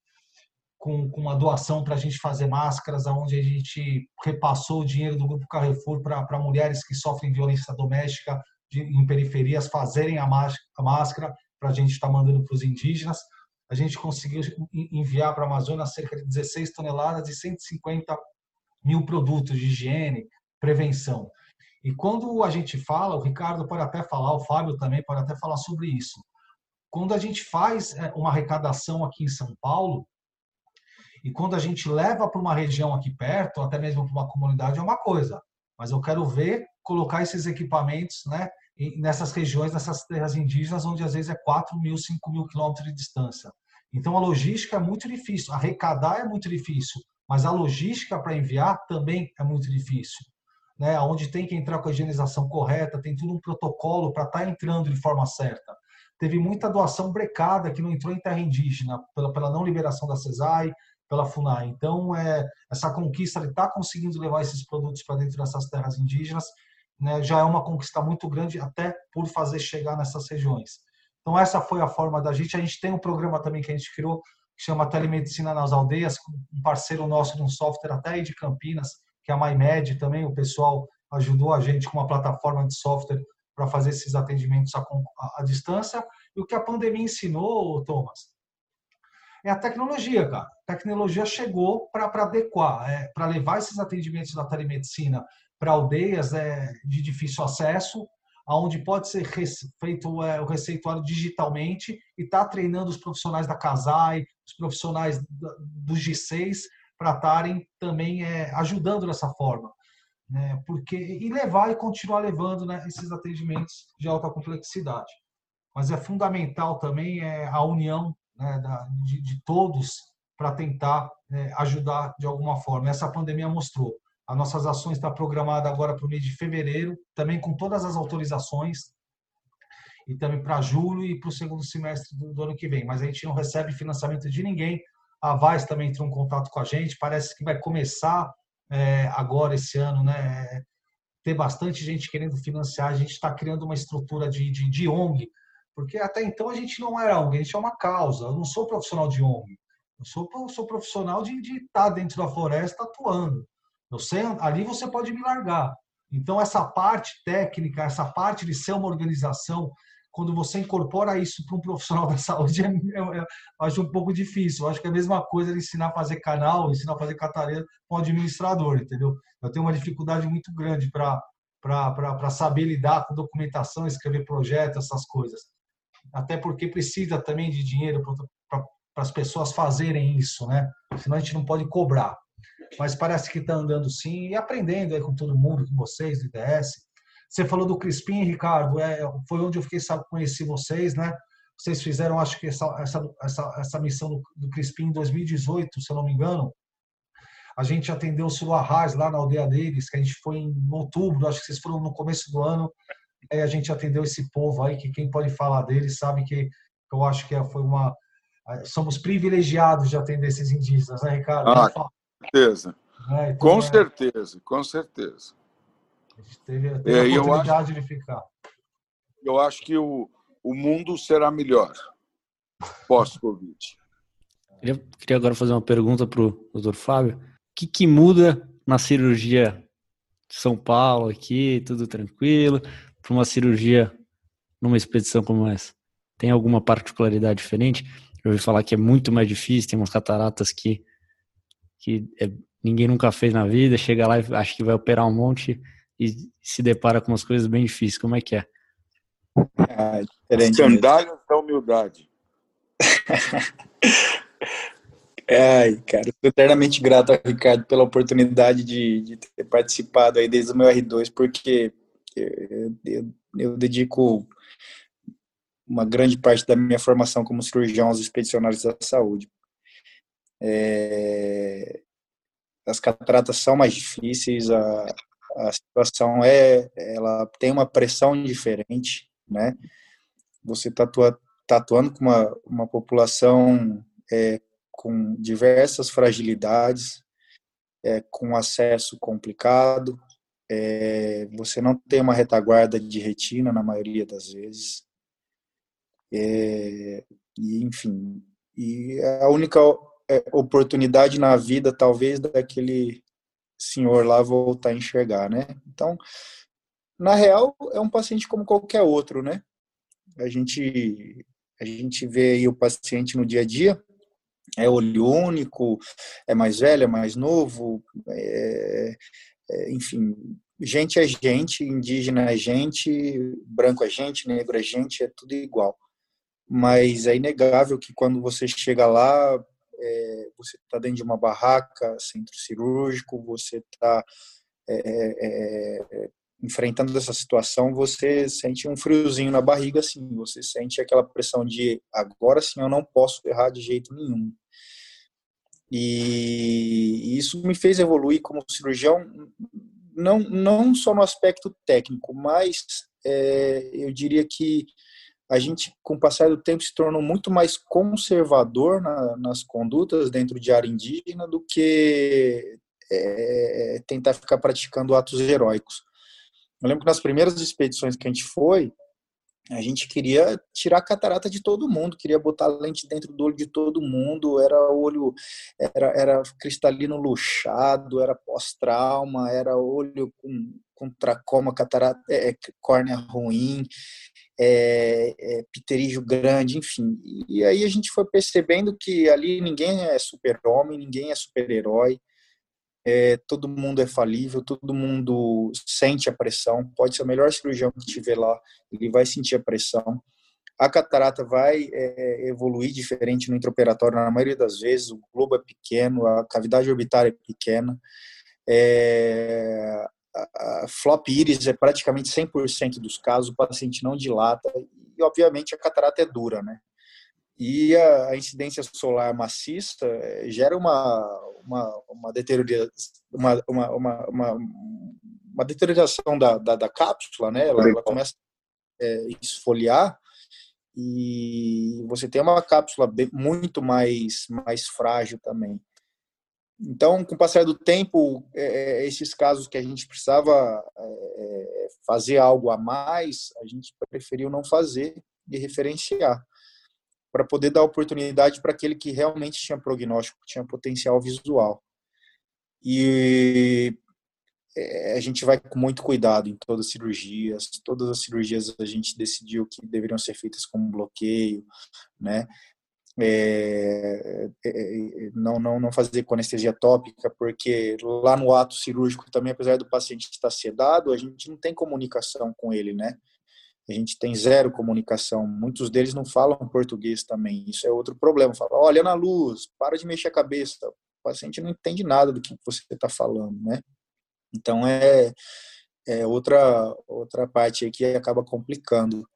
com, com uma doação para a gente fazer máscaras, onde a gente repassou o dinheiro do Grupo Carrefour para mulheres que sofrem violência doméstica de, em periferias fazerem a, máscara para a gente estar tá mandando para os indígenas. A gente conseguiu enviar para a Amazônia cerca de 16 toneladas e 150 mil produtos de higiene, prevenção. E quando a gente fala, o Ricardo pode até falar, o Fábio também pode até falar sobre isso. Quando a gente faz é, uma arrecadação aqui em São Paulo, e quando a gente leva para uma região aqui perto, até mesmo para uma comunidade, é uma coisa. Mas eu quero ver colocar esses equipamentos né, nessas regiões, nessas terras indígenas, onde às vezes é 4 mil, 5 mil quilômetros de distância. Então a logística é muito difícil, arrecadar é muito difícil, mas a logística para enviar também é muito difícil. Né, onde tem que entrar com a higienização correta, tem tudo um protocolo para estar tá entrando de forma certa. Teve muita doação brecada que não entrou em terra indígena, pela, pela não liberação da CESAI, pela FUNAI. Então, é, essa conquista de estar tá conseguindo levar esses produtos para dentro dessas terras indígenas né, já é uma conquista muito grande, até por fazer chegar nessas regiões. Então, essa foi a forma da gente. A gente tem um programa também que a gente criou, que chama Telemedicina nas Aldeias, um parceiro nosso de um software até aí de Campinas, que é a MyMed também. O pessoal ajudou a gente com uma plataforma de software para fazer esses atendimentos à, à, distância. E o que a pandemia ensinou, Thomas, é a tecnologia, cara. A tecnologia chegou para adequar, é, para levar esses atendimentos da telemedicina para aldeias é, de difícil acesso, aonde pode ser feito é, o receituário digitalmente e está treinando os profissionais da CASAI, os profissionais dos G6 para estarem também é, ajudando dessa forma. Né? Porque, e levar e continuar levando né, esses atendimentos de alta complexidade. Mas é fundamental também é, a união né, da, de, de, todos para tentar é, ajudar de alguma forma. Essa pandemia mostrou. As nossas ações estão programadas agora para o mês de fevereiro, também com todas as autorizações, e também para julho e para o segundo semestre do, do, ano que vem. Mas a gente não recebe financiamento de ninguém. A Vaz também entrou em contato com a gente. Parece que vai começar é, agora, esse ano, né, ter bastante gente querendo financiar. A gente está criando uma estrutura de, de, de ONG porque até então a gente não era ONG, a gente é uma causa. Eu não sou profissional de ONG. Eu sou, eu sou profissional de, de estar tá dentro da floresta atuando. Eu sei, ali você pode me largar. Então, essa parte técnica, essa parte de ser uma organização, quando você incorpora isso para um profissional [laughs] da saúde, eu, eu, acho um pouco difícil. Eu acho que é a mesma coisa de ensinar a fazer canal, ensinar a fazer catarina para um administrador, entendeu? Eu tenho uma dificuldade muito grande para saber lidar com documentação, escrever projetos, essas coisas até porque precisa também de dinheiro para as pessoas fazerem isso, né? Senão a gente não pode cobrar. Mas parece que está andando sim e aprendendo aí com todo mundo, com vocês do IDS. Você falou do Crispim, Ricardo, é, foi onde eu fiquei sabe, conheci vocês, né? Vocês fizeram, acho que essa, essa, essa, essa missão do, do Crispim em 2018, se eu não me engano. A gente atendeu o Silo Arras lá na aldeia deles, que a gente foi em outubro, acho que vocês foram no começo do ano a gente atendeu esse povo aí, que quem pode falar dele sabe que eu acho que foi uma. Somos privilegiados de atender esses indígenas, né, Ricardo? Ah, com certeza. É, então, com é... certeza, com certeza. A gente teve, teve é, a oportunidade acho, de ficar. Eu acho que o, o mundo será melhor pós-Covid. Queria, queria agora fazer uma pergunta para o doutor Fábio. O que, que muda na cirurgia de São Paulo aqui, tudo tranquilo, para uma cirurgia numa expedição como essa? Tem alguma particularidade diferente? Eu ouvi falar que é muito mais difícil, tem umas cataratas que, que é, ninguém nunca fez na vida, chega lá e acha que vai operar um monte e se depara com umas coisas bem difíceis. Como é que é? Ah, Sandálias da humildade. [laughs] Ai, cara, estou eternamente grato ao Ricardo pela oportunidade de, de, ter participado aí desde o meu R2, porque eu, eu, eu, dedico uma grande parte da minha formação como cirurgião aos expedicionários da saúde. É, as cataratas são mais difíceis, a, a situação é, ela tem uma pressão diferente, né? Você tatua, tá atuando com uma, uma população é, com diversas fragilidades, é, com acesso complicado, é, você não tem uma retaguarda de retina na maioria das vezes, é, e enfim, e a única é, oportunidade na vida, talvez, daquele senhor lá voltar a enxergar, né? Então, na real, é um paciente como qualquer outro, né? A gente a gente vê aí o paciente no dia a dia, é olho único, é mais velho, é mais novo, é, enfim, gente é gente, indígena é gente, branco é gente, negro é gente, é tudo igual. Mas é inegável que quando você chega lá, é, você está dentro de uma barraca, centro cirúrgico, você está é, é, é enfrentando essa situação, você sente um friozinho na barriga, assim, você sente aquela pressão de agora sim eu não posso errar de jeito nenhum. E isso me fez evoluir como cirurgião, não, não só no aspecto técnico, mas é, eu diria que a gente, com o passar do tempo, se tornou muito mais conservador na, nas condutas dentro de área indígena do que é, tentar ficar praticando atos heróicos. Eu lembro que nas primeiras expedições que a gente foi, a gente queria tirar a catarata de todo mundo, queria botar lente dentro do olho de todo mundo, era olho, era, era cristalino luxado, era pós-trauma, era olho com, com tracoma, catarata, é, é córnea ruim, é, é, pterígio grande, enfim. E aí a gente foi percebendo que ali ninguém é super-homem, ninguém é super-herói, é, todo mundo é falível, todo mundo sente a pressão. Pode ser o melhor cirurgião que tiver lá, ele vai sentir a pressão. A catarata vai é, evoluir diferente no intraoperatório na maioria das vezes. O globo é pequeno, a cavidade orbitária é pequena. É, a, a flop íris é praticamente 100% dos casos, o paciente não dilata. E, obviamente, a catarata é dura, né? E a, a incidência solar maciça é, gera uma, uma, uma, deteriora, uma, uma, uma, uma, deterioração da, da, da, cápsula, né? Ela, ela começa a é, esfoliar e você tem uma cápsula bem, muito mais, mais frágil também. Então, com o passar do tempo, é, é esses casos que a gente precisava é, fazer algo a mais, a gente preferiu não fazer e referenciar para poder dar oportunidade para aquele que realmente tinha prognóstico, tinha potencial visual. E é, a gente vai com muito cuidado em todas as cirurgias. Todas as cirurgias a gente decidiu que deveriam ser feitas com bloqueio, né? É, é, é, não, não, não fazer com anestesia tópica, porque lá no ato cirúrgico também, apesar do paciente estar sedado, a gente não tem comunicação com ele, né? A gente tem zero comunicação. Muitos deles não falam português também. Isso é outro problema. Fala, olha na luz, para de mexer a cabeça. O paciente não entende nada do que você está falando, né? Então é, é outra outra parte aí que acaba complicando.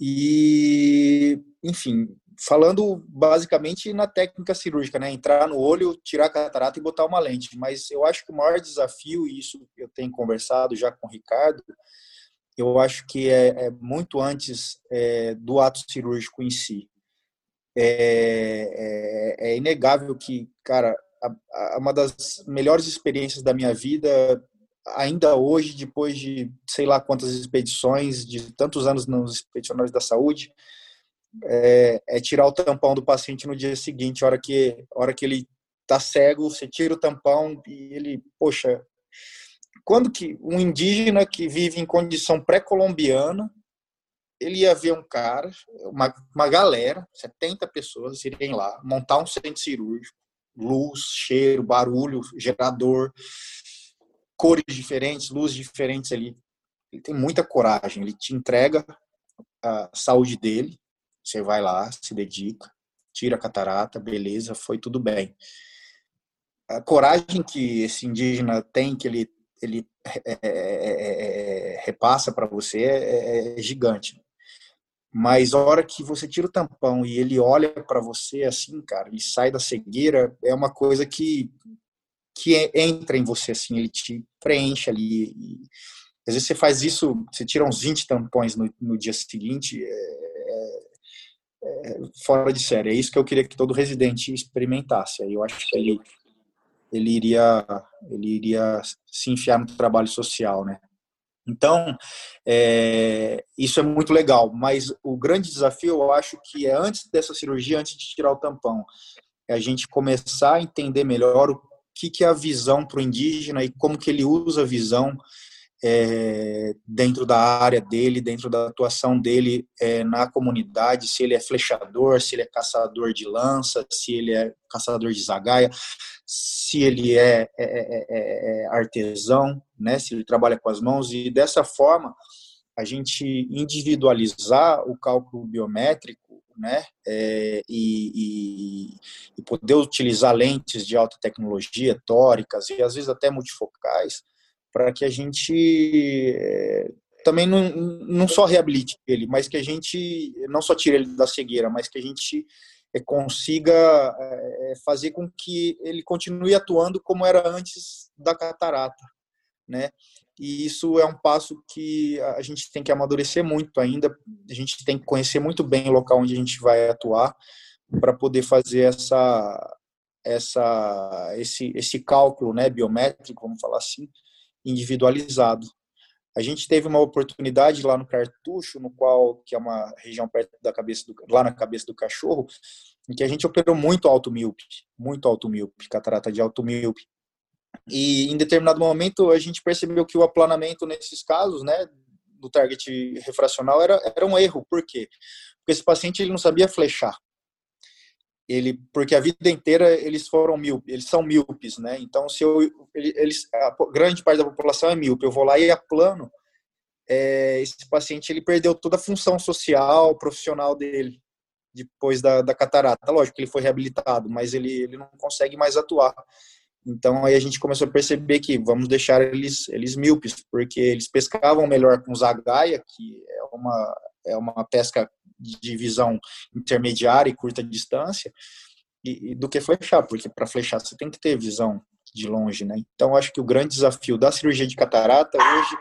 E, enfim, falando basicamente na técnica cirúrgica, né? Entrar no olho, tirar a catarata e botar uma lente. Mas eu acho que o maior desafio, e isso eu tenho conversado já com o Ricardo, eu acho que é, é muito antes é, do ato cirúrgico em si. É, é, é inegável que, cara, a, a, uma das melhores experiências da minha vida, ainda hoje, depois de sei lá quantas expedições, de tantos anos nos expedicionários da saúde, é, é, tirar o tampão do paciente no dia seguinte, hora que, hora que ele tá cego, você tira o tampão e ele, poxa, quando que um indígena que vive em condição pré-colombiana, ele ia ver um cara, uma, uma galera, 70 pessoas irem lá, montar um centro cirúrgico, luz, cheiro, barulho, gerador, cores diferentes, luzes diferentes ali. Ele tem muita coragem, ele te entrega a saúde dele, você vai lá, se dedica, tira a catarata, beleza, foi tudo bem. A coragem que esse indígena tem, que ele, ele é, é, é, repassa para você, é, é, gigante. Mas a hora que você tira o tampão e ele olha para você assim, cara, ele sai da cegueira, é uma coisa que que entra em você assim, ele te preenche ali. E, às vezes você faz isso, você tira uns 20 tampões no, no dia seguinte, é, é, fora de série. É isso que eu queria que todo residente experimentasse. Aí eu acho que ele, ele iria ele iria se enfiar no trabalho social, né? Então, é, isso é muito legal, mas o grande desafio eu acho que é antes dessa cirurgia, antes de tirar o tampão, é a gente começar a entender melhor o que, que é a visão para o indígena e como que ele usa a visão é, dentro da área dele, dentro da atuação dele é, na comunidade, se ele é flechador, se ele é caçador de lança, se ele é caçador de zagaia, se ele é, é, é, é, é artesão, né, se ele trabalha com as mãos, e dessa forma a gente individualizar o cálculo biométrico né, é, e, e, e, poder utilizar lentes de alta tecnologia, tóricas e às vezes até multifocais, para que a gente é, também não, não só reabilite ele, mas que a gente não só tire ele da cegueira, mas que a gente é, consiga é, fazer com que ele continue atuando como era antes da catarata, né? E isso é um passo que a gente tem que amadurecer muito ainda. A gente tem que conhecer muito bem o local onde a gente vai atuar para poder fazer essa essa esse esse cálculo, né, biométrico, vamos falar assim, individualizado. A gente teve uma oportunidade lá no Cartucho, no qual que é uma região perto da cabeça do, lá na cabeça do cachorro, em que a gente operou muito alto míope, muito alto míope, catarata de alto míope. E em determinado momento a gente percebeu que o aplanamento nesses casos, né, do target refracional era, era um erro. Por quê? Porque esse paciente ele não sabia flechar ele porque a vida inteira eles foram mil eles são míopes, né? Então se eu eles a grande parte da população é míope, eu vou lá e aplano, é, esse paciente ele perdeu toda a função social, profissional dele depois da, da catarata. Lógico que ele foi reabilitado, mas ele ele não consegue mais atuar. Então aí a gente começou a perceber que vamos deixar eles eles míopes, porque eles pescavam melhor com zagaia, que é uma é uma pesca de visão intermediária e curta distância, e, e do que flechar, porque para flechar você tem que ter visão de longe, né? Então acho que o grande desafio da cirurgia de catarata hoje,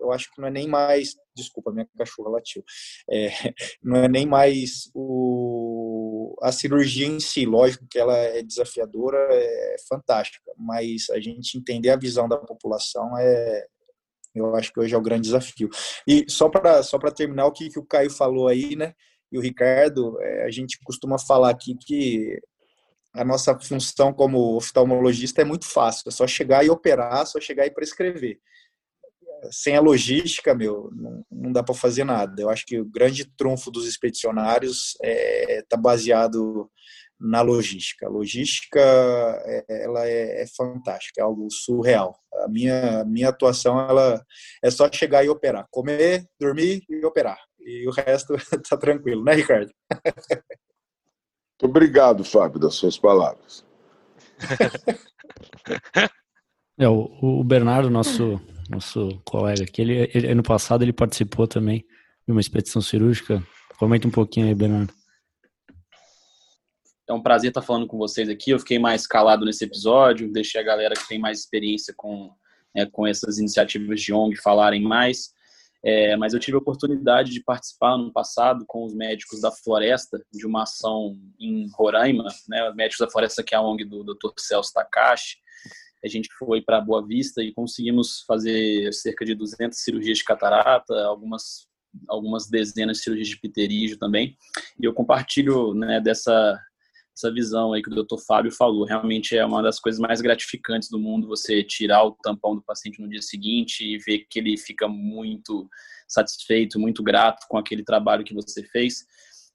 eu acho que não é nem mais, desculpa, minha cachorra latiu, é, [laughs] não é nem mais o, a cirurgia em si, lógico que ela é desafiadora, é fantástica, mas a gente entender a visão da população é, eu acho que hoje é o grande desafio. E só para só terminar o que, que o Caio falou aí, né? E o Ricardo, é, a gente costuma falar aqui que a nossa função como oftalmologista é muito fácil, é só chegar e operar, só chegar e prescrever. Sem a logística, meu, não, não dá para fazer nada. Eu acho que o grande trunfo dos expedicionários está é, tá baseado na logística. A logística é, ela é, é, fantástica, é algo surreal. A minha, minha atuação ela é só chegar e operar, comer, dormir e operar. E o resto [laughs] tá tranquilo, né, Ricardo? Muito obrigado, Fábio, das suas palavras. [laughs] É, o, o Bernardo, nosso, nosso colega aqui, ele, ele, ano passado ele participou também de uma expedição cirúrgica. Comenta um pouquinho aí, Bernardo. É um prazer estar falando com vocês aqui. Eu fiquei mais calado nesse episódio, deixei a galera que tem mais experiência com, né, com essas iniciativas de ONG falarem mais. É, mas eu tive a oportunidade de participar no passado com os médicos da Floresta de uma ação em Roraima, né, médicos da Floresta que é a ONG do Dr. Celso Takashi. A gente foi para Boa Vista e conseguimos fazer cerca de 200 cirurgias de catarata, algumas algumas dezenas de cirurgias de pterígio também. E eu compartilho né, dessa essa visão aí que o doutor Fábio falou. Realmente é uma das coisas mais gratificantes do mundo você tirar o tampão do paciente no dia seguinte e ver que ele fica muito satisfeito, muito grato com aquele trabalho que você fez.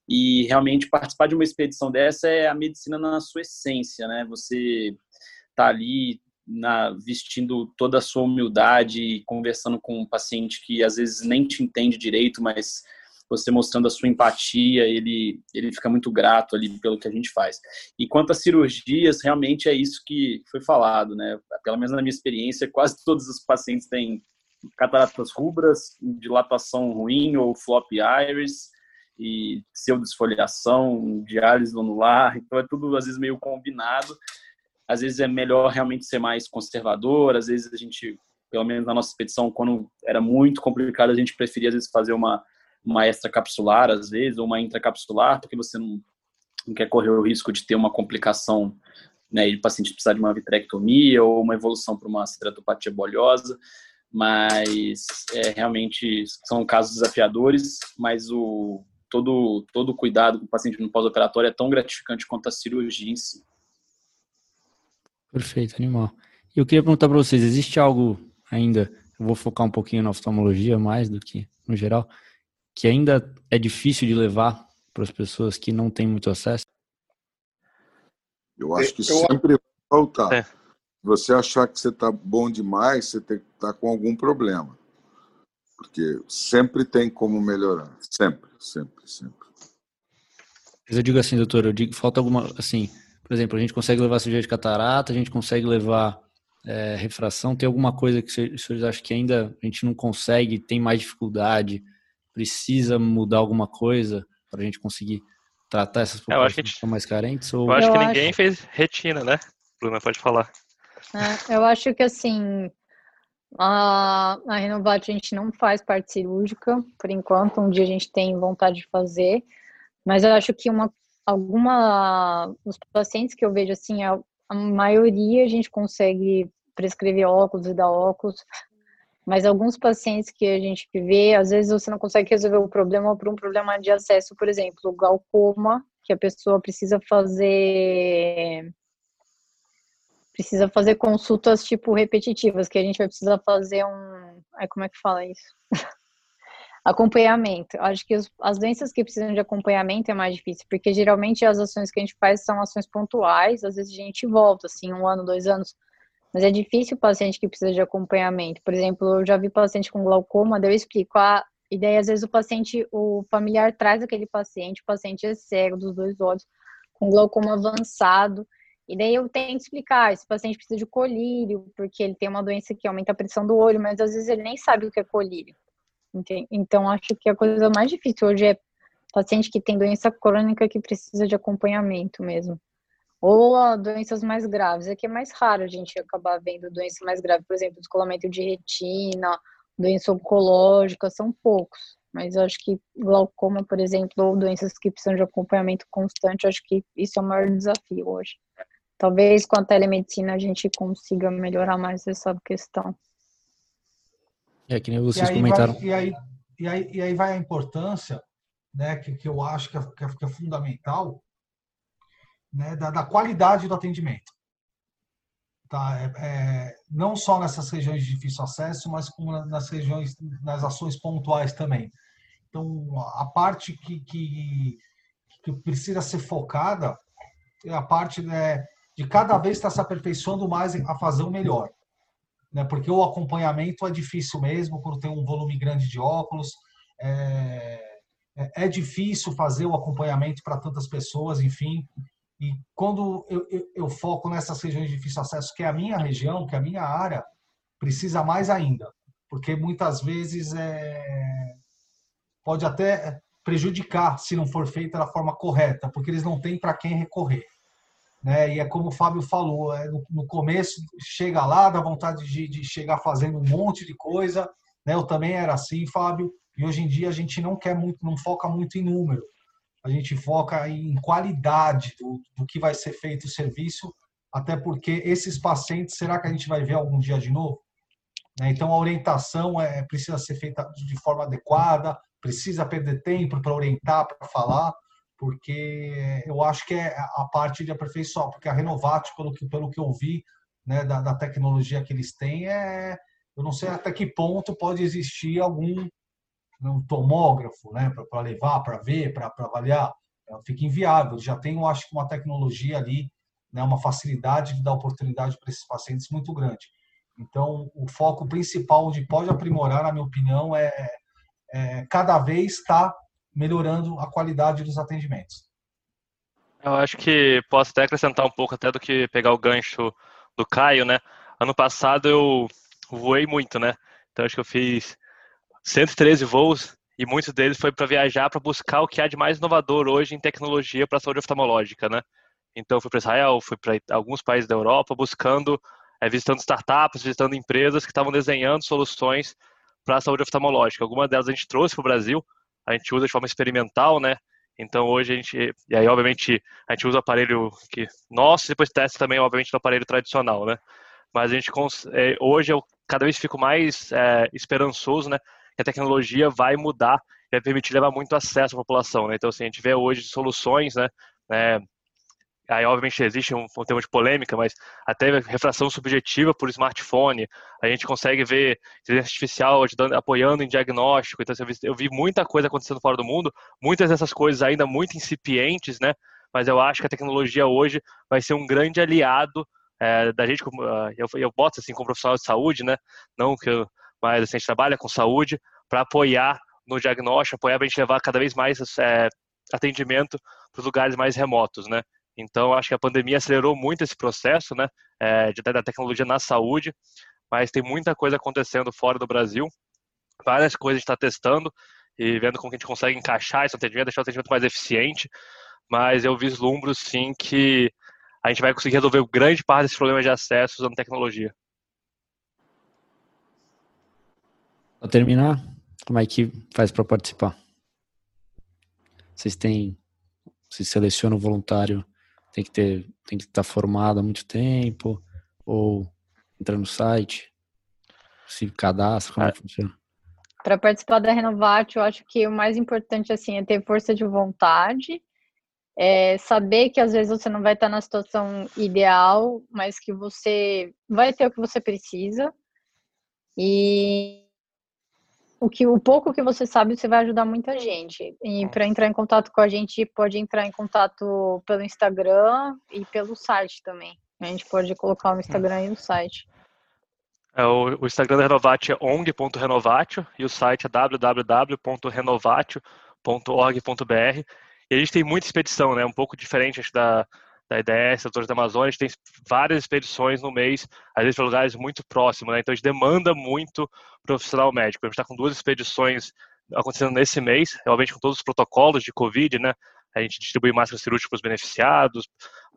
E realmente participar de uma expedição dessa é a medicina na sua essência, né? Você tá ali na, vestindo toda a sua humildade, conversando com um paciente que às vezes nem te entende direito, mas você mostrando a sua empatia, ele, ele fica muito grato ali pelo que a gente faz. E quanto às cirurgias, realmente é isso que foi falado, né? Pelo menos na minha experiência, quase todos os pacientes têm cataratas rubras, dilatação ruim ou flop iris e pseudesfoliação, diálise anular, então é tudo às vezes meio combinado. Às vezes é melhor realmente ser mais conservador, às vezes a gente, pelo menos na nossa expedição, quando era muito complicado, a gente preferia às vezes fazer uma uma extracapsular, às vezes, ou uma intracapsular, porque você não, não quer correr o risco de ter uma complicação né, e o paciente precisar de uma vitrectomia ou uma evolução para uma ceratopatia bolhosa, mas é, realmente são casos desafiadores, mas o todo todo cuidado com o paciente no pós-operatório é tão gratificante quanto a cirurgia em si. Perfeito, animal. Eu queria perguntar para vocês, existe algo ainda, eu vou focar um pouquinho na oftalmologia mais do que no geral, que ainda é difícil de levar para as pessoas que não têm muito acesso? Eu acho que eu... sempre vai faltar. É. Você achar que você está bom demais, você tem que estar tá com algum problema. Porque sempre tem como melhorar. Sempre, sempre, sempre. Mas eu digo assim, doutor, eu digo, falta alguma, assim, por exemplo, a gente consegue levar cirurgia de catarata, a gente consegue levar é, refração, tem alguma coisa que os senhores acham que ainda a gente não consegue, tem mais dificuldade, precisa mudar alguma coisa para a gente conseguir tratar essas populações que, que são mais carentes? Ou... Eu acho eu que acho... ninguém fez retina, né? Bruna, pode falar. É, eu acho que assim, a, a Renovate a gente não faz parte cirúrgica, por enquanto, um dia a gente tem vontade de fazer, mas eu acho que uma, alguma, os pacientes que eu vejo assim, a, a maioria a gente consegue prescrever óculos e dar óculos, mas alguns pacientes que a gente vê, às vezes você não consegue resolver o problema por um problema de acesso, por exemplo, glaucoma, que a pessoa precisa fazer precisa fazer consultas tipo repetitivas, que a gente vai precisar fazer um, ai, como é que fala isso? [laughs] acompanhamento. Acho que os, as doenças que precisam de acompanhamento é mais difícil, porque geralmente as ações que a gente faz são ações pontuais, às vezes a gente volta, assim, um ano, dois anos, mas é difícil o paciente que precisa de acompanhamento. Por exemplo, eu já vi paciente com glaucoma, daí eu explico. A ideia, às vezes, o paciente, o familiar traz aquele paciente, o paciente é cego dos dois olhos, com glaucoma avançado. E daí eu tento explicar, esse paciente precisa de colírio, porque ele tem uma doença que aumenta a pressão do olho, mas às vezes ele nem sabe o que é colírio. Então, acho que a coisa mais difícil hoje é paciente que tem doença crônica que precisa de acompanhamento mesmo ou doenças mais graves. Aqui é mais raro a gente acabar vendo doença mais grave, por exemplo, descolamento de retina, doença oncológica, são poucos. Mas eu acho que glaucoma, por exemplo, ou doenças que precisam de acompanhamento constante, acho que isso é o maior desafio hoje. Talvez com a telemedicina a gente consiga melhorar mais essa questão. É que nem vocês e comentaram. Vai, e, aí, e, aí, e aí vai a importância, né, que, que eu acho que é, que é, que é fundamental, né, da, da, qualidade do atendimento. Tá? É, é, não só nessas regiões de difícil acesso, mas como nas regiões, nas ações pontuais também. Então, a parte que, que, que precisa ser focada é a parte né, de cada vez estar se aperfeiçoando mais a fazer o melhor. Né? Porque o acompanhamento é difícil mesmo, quando tem um volume grande de óculos. É, é, é difícil fazer o acompanhamento para tantas pessoas, enfim. E quando eu, eu, eu, foco nessas regiões de difícil acesso, que é a minha região, que é a minha área, precisa mais ainda. Porque muitas vezes é, pode até prejudicar se não for feita da forma correta, porque eles não têm para quem recorrer. Né? E é como o Fábio falou, é, no, no, começo chega lá, dá vontade de, de chegar fazendo um monte de coisa, Né? Eu também era assim, Fábio, e hoje em dia a gente não quer muito, não foca muito em número. A gente foca em qualidade do, do que vai ser feito o serviço, até porque esses pacientes, será que a gente vai ver algum dia de novo? Né? Então a orientação é, precisa ser feita de forma adequada, precisa perder tempo para orientar, para falar, porque eu acho que é a parte de aperfeiçoar, porque a Renovat, pelo que, pelo que eu vi né, da, da tecnologia que eles têm, é, eu não sei até que ponto pode existir algum um tomógrafo né, para levar, para ver, para avaliar. Fica inviável. Já tem, eu acho, uma tecnologia ali, né, uma facilidade de dar oportunidade para esses pacientes muito grande. Então, o foco principal onde pode aprimorar, na minha opinião, é, é cada vez estar tá melhorando a qualidade dos atendimentos. Eu acho que posso até acrescentar um pouco até do que pegar o gancho do Caio, né? Ano passado eu voei muito, né? Então acho que eu fiz 113 voos e muitos deles foi para viajar para buscar o que há de mais inovador hoje em tecnologia para a saúde oftalmológica, né? Então fui para Israel, fui para alguns países da Europa buscando, é, visitando startups, visitando empresas que estavam desenhando soluções para a saúde oftalmológica. Algumas delas a gente trouxe para o Brasil, a gente usa de forma experimental, né? Então hoje a gente, e aí obviamente a gente usa o aparelho que nosso, depois testa também obviamente no aparelho tradicional, né? Mas a gente é, hoje eu cada vez fico mais é, esperançoso, né? Que a tecnologia vai mudar vai permitir levar muito acesso à população, né? Então assim, a gente vê hoje soluções, né? É, aí obviamente existe um, um tema de polêmica, mas até refração subjetiva por smartphone, a gente consegue ver inteligência artificial ajudando, apoiando em diagnóstico, então eu vi muita coisa acontecendo fora do mundo, muitas dessas coisas ainda muito incipientes, né? Mas eu acho que a tecnologia hoje vai ser um grande aliado é, da gente, ah, eu, eu boto assim como profissional de saúde, né? Não que eu, mas assim, a gente trabalha com saúde para apoiar no diagnóstico, apoiar para a gente levar cada vez mais é, atendimento para os lugares mais remotos, né? Então, acho que a pandemia acelerou muito esse processo, né, é, de, da tecnologia na saúde, mas tem muita coisa acontecendo fora do Brasil, várias coisas a gente está testando e vendo como a gente consegue encaixar esse atendimento, deixar o atendimento mais eficiente, mas eu vislumbro, sim, que a gente vai conseguir resolver grande parte desses problemas de acesso usando tecnologia. Para terminar, como é que faz para participar? Vocês têm, se seleciona o voluntário tem que ter, tem que estar formado há muito tempo, ou entra no site, se cadastra, como é, que funciona? Para participar da Renovat, eu acho que o mais importante assim é ter força de vontade, é saber que às vezes você não vai estar na situação ideal, mas que você vai ter o que você precisa. E o que o pouco que você sabe, você vai ajudar muita gente. E para entrar em contato com a gente, pode entrar em contato pelo Instagram e pelo site também. A gente pode colocar o Instagram e o site. É, o, o, Instagram da Renovatio é ong.renovatio e o site é www.renovatio.org.br. E a gente tem muita expedição, né? Um pouco diferente da, da IDS, Autores da Amazônia, a gente tem várias expedições no mês, às vezes para lugares muito próximos, né? Então a gente demanda muito profissional médico. A gente está com duas expedições acontecendo nesse mês, obviamente com todos os protocolos de Covid, né? A gente distribui máscaras cirúrgicas para os beneficiados,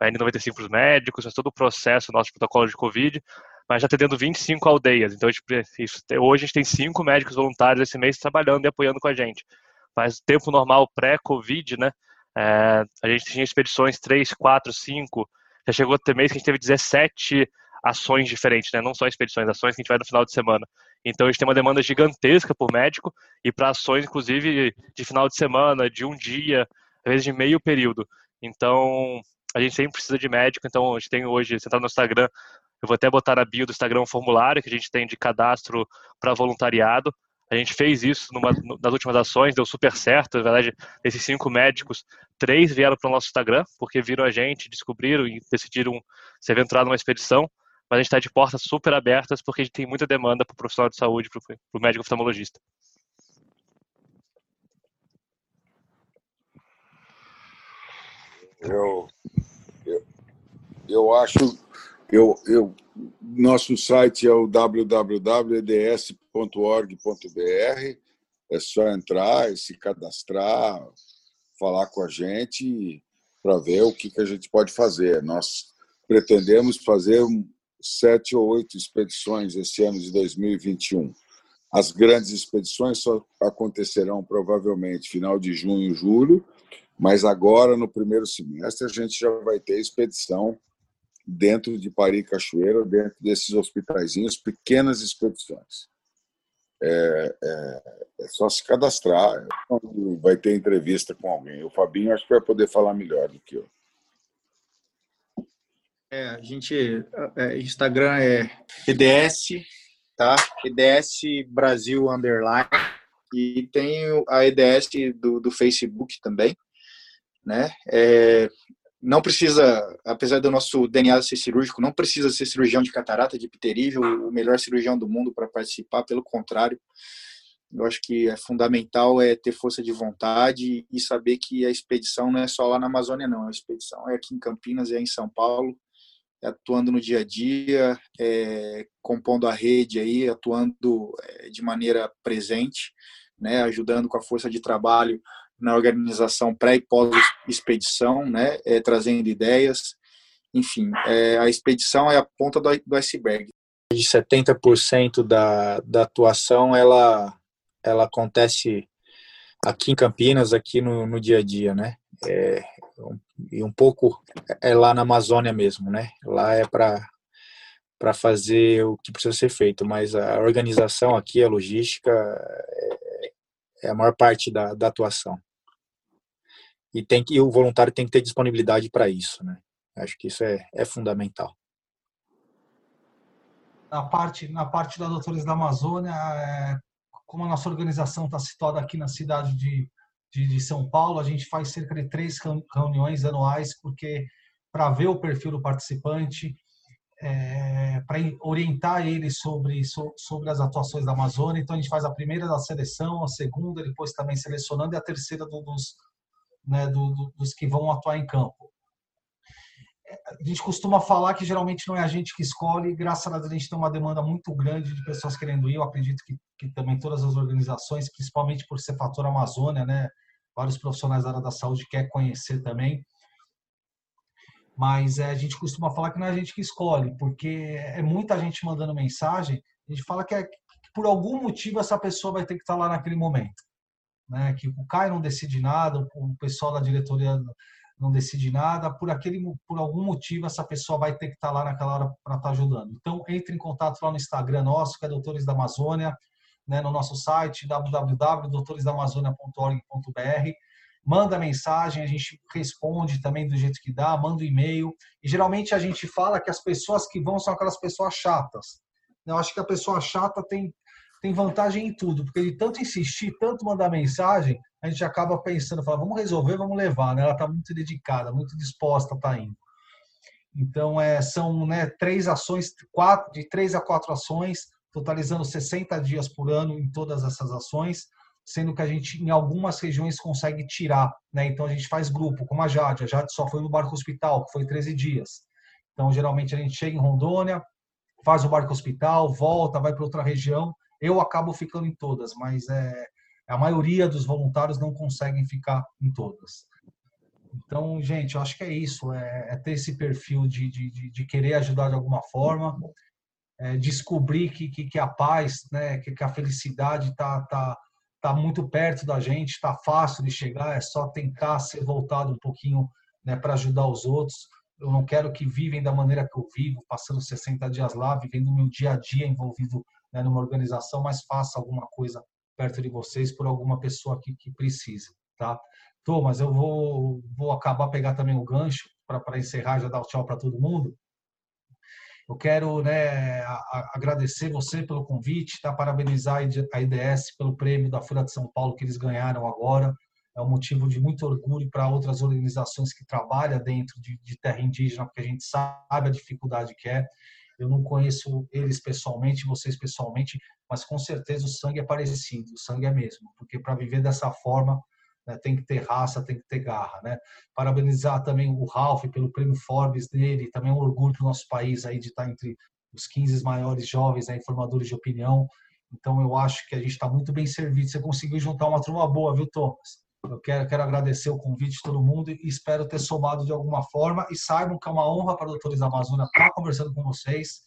a N95 para os médicos, todo o processo nosso protocolo de Covid, mas já atendendo 25 aldeias. Então, a gente, hoje a gente tem cinco médicos voluntários esse mês trabalhando e apoiando com a gente. Faz tempo normal pré-Covid, né? É, a gente tinha expedições 3, 4, 5, já chegou a ter mês que a gente teve 17 ações diferentes, né? não só expedições, ações que a gente vai no final de semana. Então a gente tem uma demanda gigantesca por médico e para ações, inclusive, de final de semana, de um dia, às vezes de meio período. Então a gente sempre precisa de médico, então a gente tem hoje, você está no Instagram, eu vou até botar na bio do Instagram um formulário que a gente tem de cadastro para voluntariado. A gente fez isso numa, nas últimas ações, deu super certo. Na verdade, esses cinco médicos, três vieram para o nosso Instagram, porque viram a gente, descobriram e decidiram se aventurar numa expedição. Mas a gente está de portas super abertas, porque a gente tem muita demanda para o profissional de saúde, para o médico oftalmologista. Eu, eu, eu acho eu, eu, nosso site é o www.eds.org.br. É só entrar e se cadastrar, falar com a gente para ver o que, que a gente pode fazer. Nós pretendemos fazer sete ou oito expedições esse ano de 2021. As grandes expedições só acontecerão provavelmente final de junho, julho, mas agora no primeiro semestre a gente já vai ter expedição dentro de Pari Cachoeira, dentro desses hospitaizinhos, pequenas expedições. É, é, é, só se cadastrar, vai ter entrevista com alguém. O Fabinho acho que vai poder falar melhor do que eu. É, a gente, é, Instagram é EDS, tá? EDS Brasil Underline, e tem a EDS do, do Facebook também, né? É, não precisa, apesar do nosso DNA ser cirúrgico, não precisa ser cirurgião de catarata, de pterígio, o melhor cirurgião do mundo para participar, pelo contrário. Eu acho que é fundamental é ter força de vontade e saber que a expedição não é só lá na Amazônia, não. A expedição é aqui em Campinas, é em São Paulo, é atuando no dia a dia, é, compondo a rede aí, atuando é, de maneira presente, né, ajudando com a força de trabalho na organização pré e pós-expedição, né, é, trazendo ideias. Enfim, é, a expedição é a ponta do, do iceberg. De 70% da, da atuação, ela, ela acontece aqui em Campinas, aqui no, no dia a dia, né? É, e um pouco é lá na Amazônia mesmo, né? Lá é para para fazer o que precisa ser feito, mas a organização aqui, a logística, é, é a maior parte da, da atuação e tem que e o voluntário tem que ter disponibilidade para isso, né? Acho que isso é, é fundamental. Na parte na parte da Doutores da Amazônia, é, como a nossa organização está situada aqui na cidade de, de, de, São Paulo, a gente faz cerca de três reuniões anuais, porque para ver o perfil do participante, é, para orientar ele sobre, sobre as atuações da Amazônia. Então, a gente faz a primeira da seleção, a segunda, depois também selecionando, e a terceira do, dos, né, do, do, dos que vão atuar em campo. A gente costuma falar que geralmente não é a gente que escolhe, graças a Deus a gente tem uma demanda muito grande de pessoas querendo ir. Eu acredito que, que também todas as organizações, principalmente por ser fator Amazônia, né, vários profissionais da área da saúde querem conhecer também. Mas é, a gente costuma falar que não é a gente que escolhe, porque é muita gente mandando mensagem. A gente fala que, é, que por algum motivo essa pessoa vai ter que estar lá naquele momento né, que o Caio não decide nada, o pessoal da diretoria não decide nada, por aquele por algum motivo essa pessoa vai ter que estar lá naquela hora para estar ajudando. Então entre em contato lá no Instagram nosso, que é Doutores da Amazônia, né, no nosso site www.doutoresdamazônia.org.br. Manda mensagem, a gente responde também do jeito que dá, manda um e-mail. E geralmente a gente fala que as pessoas que vão são aquelas pessoas chatas. Eu acho que a pessoa chata tem tem vantagem em tudo, porque de tanto insistir, tanto mandar mensagem, a gente acaba pensando, fala, vamos resolver, vamos levar, né? Ela está muito dedicada, muito disposta, está indo. Então, é, são né, três ações, quatro, de três a quatro ações, totalizando 60 dias por ano em todas essas ações, sendo que a gente, em algumas regiões, consegue tirar. Né? Então, a gente faz grupo, como a Jade. A Jade só foi no barco hospital, que foi 13 dias. Então, geralmente, a gente chega em Rondônia, faz o barco hospital, volta, vai para outra região, eu acabo ficando em todas, mas é, a maioria dos voluntários não conseguem ficar em todas. Então, gente, eu acho que é isso, é, é ter esse perfil de, de, de, querer ajudar de alguma forma, é descobrir que, que, que, a paz, né, que, que a felicidade está tá, tá muito perto da gente, está fácil de chegar, é só tentar ser voltado um pouquinho né, para ajudar os outros. Eu não quero que vivem da maneira que eu vivo, passando 60 dias lá, vivendo o meu dia a dia envolvido né, numa organização, mas faça alguma coisa perto de vocês por alguma pessoa que, que precise, tá? Thomas, eu vou, vou acabar pegar também o gancho para encerrar, já dar o tchau para todo mundo. Eu quero né, a, a, agradecer você pelo convite, tá? parabenizar a IDS pelo prêmio da Folha de São Paulo que eles ganharam agora. É um motivo de muito orgulho para outras organizações que trabalham dentro de, de terra indígena, porque a gente sabe a dificuldade que é. Eu não conheço eles pessoalmente, vocês pessoalmente, mas com certeza o sangue é parecido, o sangue é mesmo, porque para viver dessa forma né, tem que ter raça, tem que ter garra, né? Parabenizar também o Ralph pelo prêmio Forbes dele, também é um orgulho para o nosso país aí de estar entre os 15 maiores jovens né, formadores de opinião. Então eu acho que a gente está muito bem servido. Você conseguiu juntar uma turma boa, viu, Thomas? Eu quero, quero agradecer o convite de todo mundo e espero ter somado de alguma forma. E saibam que é uma honra para Doutores da Amazônia estar conversando com vocês.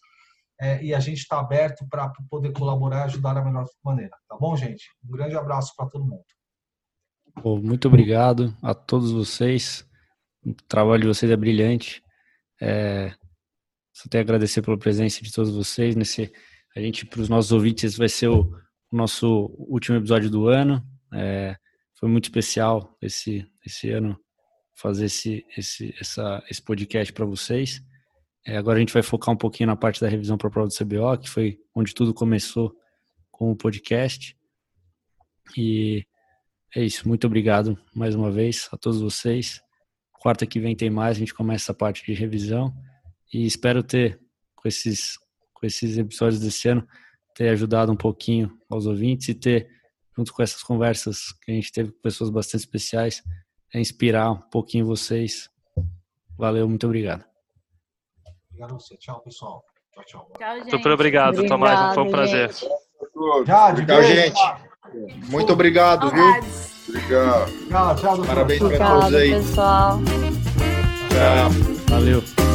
é, e a gente está aberto para poder colaborar e ajudar da melhor maneira. Tá bom, gente? Um grande abraço para todo mundo. muito obrigado a todos vocês. O trabalho de vocês é brilhante. É, só tenho a agradecer pela presença de todos vocês. Nesse, a gente, para os nossos ouvintes, vai ser o, o nosso último episódio do ano. É, foi muito especial esse, esse ano fazer esse, esse, essa, esse podcast para vocês. É, agora a gente vai focar um pouquinho na parte da revisão para a prova do CBO, que foi onde tudo começou com o podcast. E é isso. Muito obrigado mais uma vez a todos vocês. Quarta que vem tem mais, a gente começa a parte de revisão. E espero ter, com esses, com esses episódios desse ano, ter ajudado um pouquinho aos ouvintes e ter, junto com essas conversas que a gente teve com pessoas bastante especiais, é inspirar um pouquinho vocês. Valeu, muito obrigado. Obrigado a você. Tchau, pessoal. Tchau, tchau. tchau gente. Super obrigado, obrigado Tomás. Foi um prazer. Tchau, gente. Muito obrigado, viu? Obrigado. Tchau, tchau, Parabéns para todos aí. pessoal. Tchau. Valeu.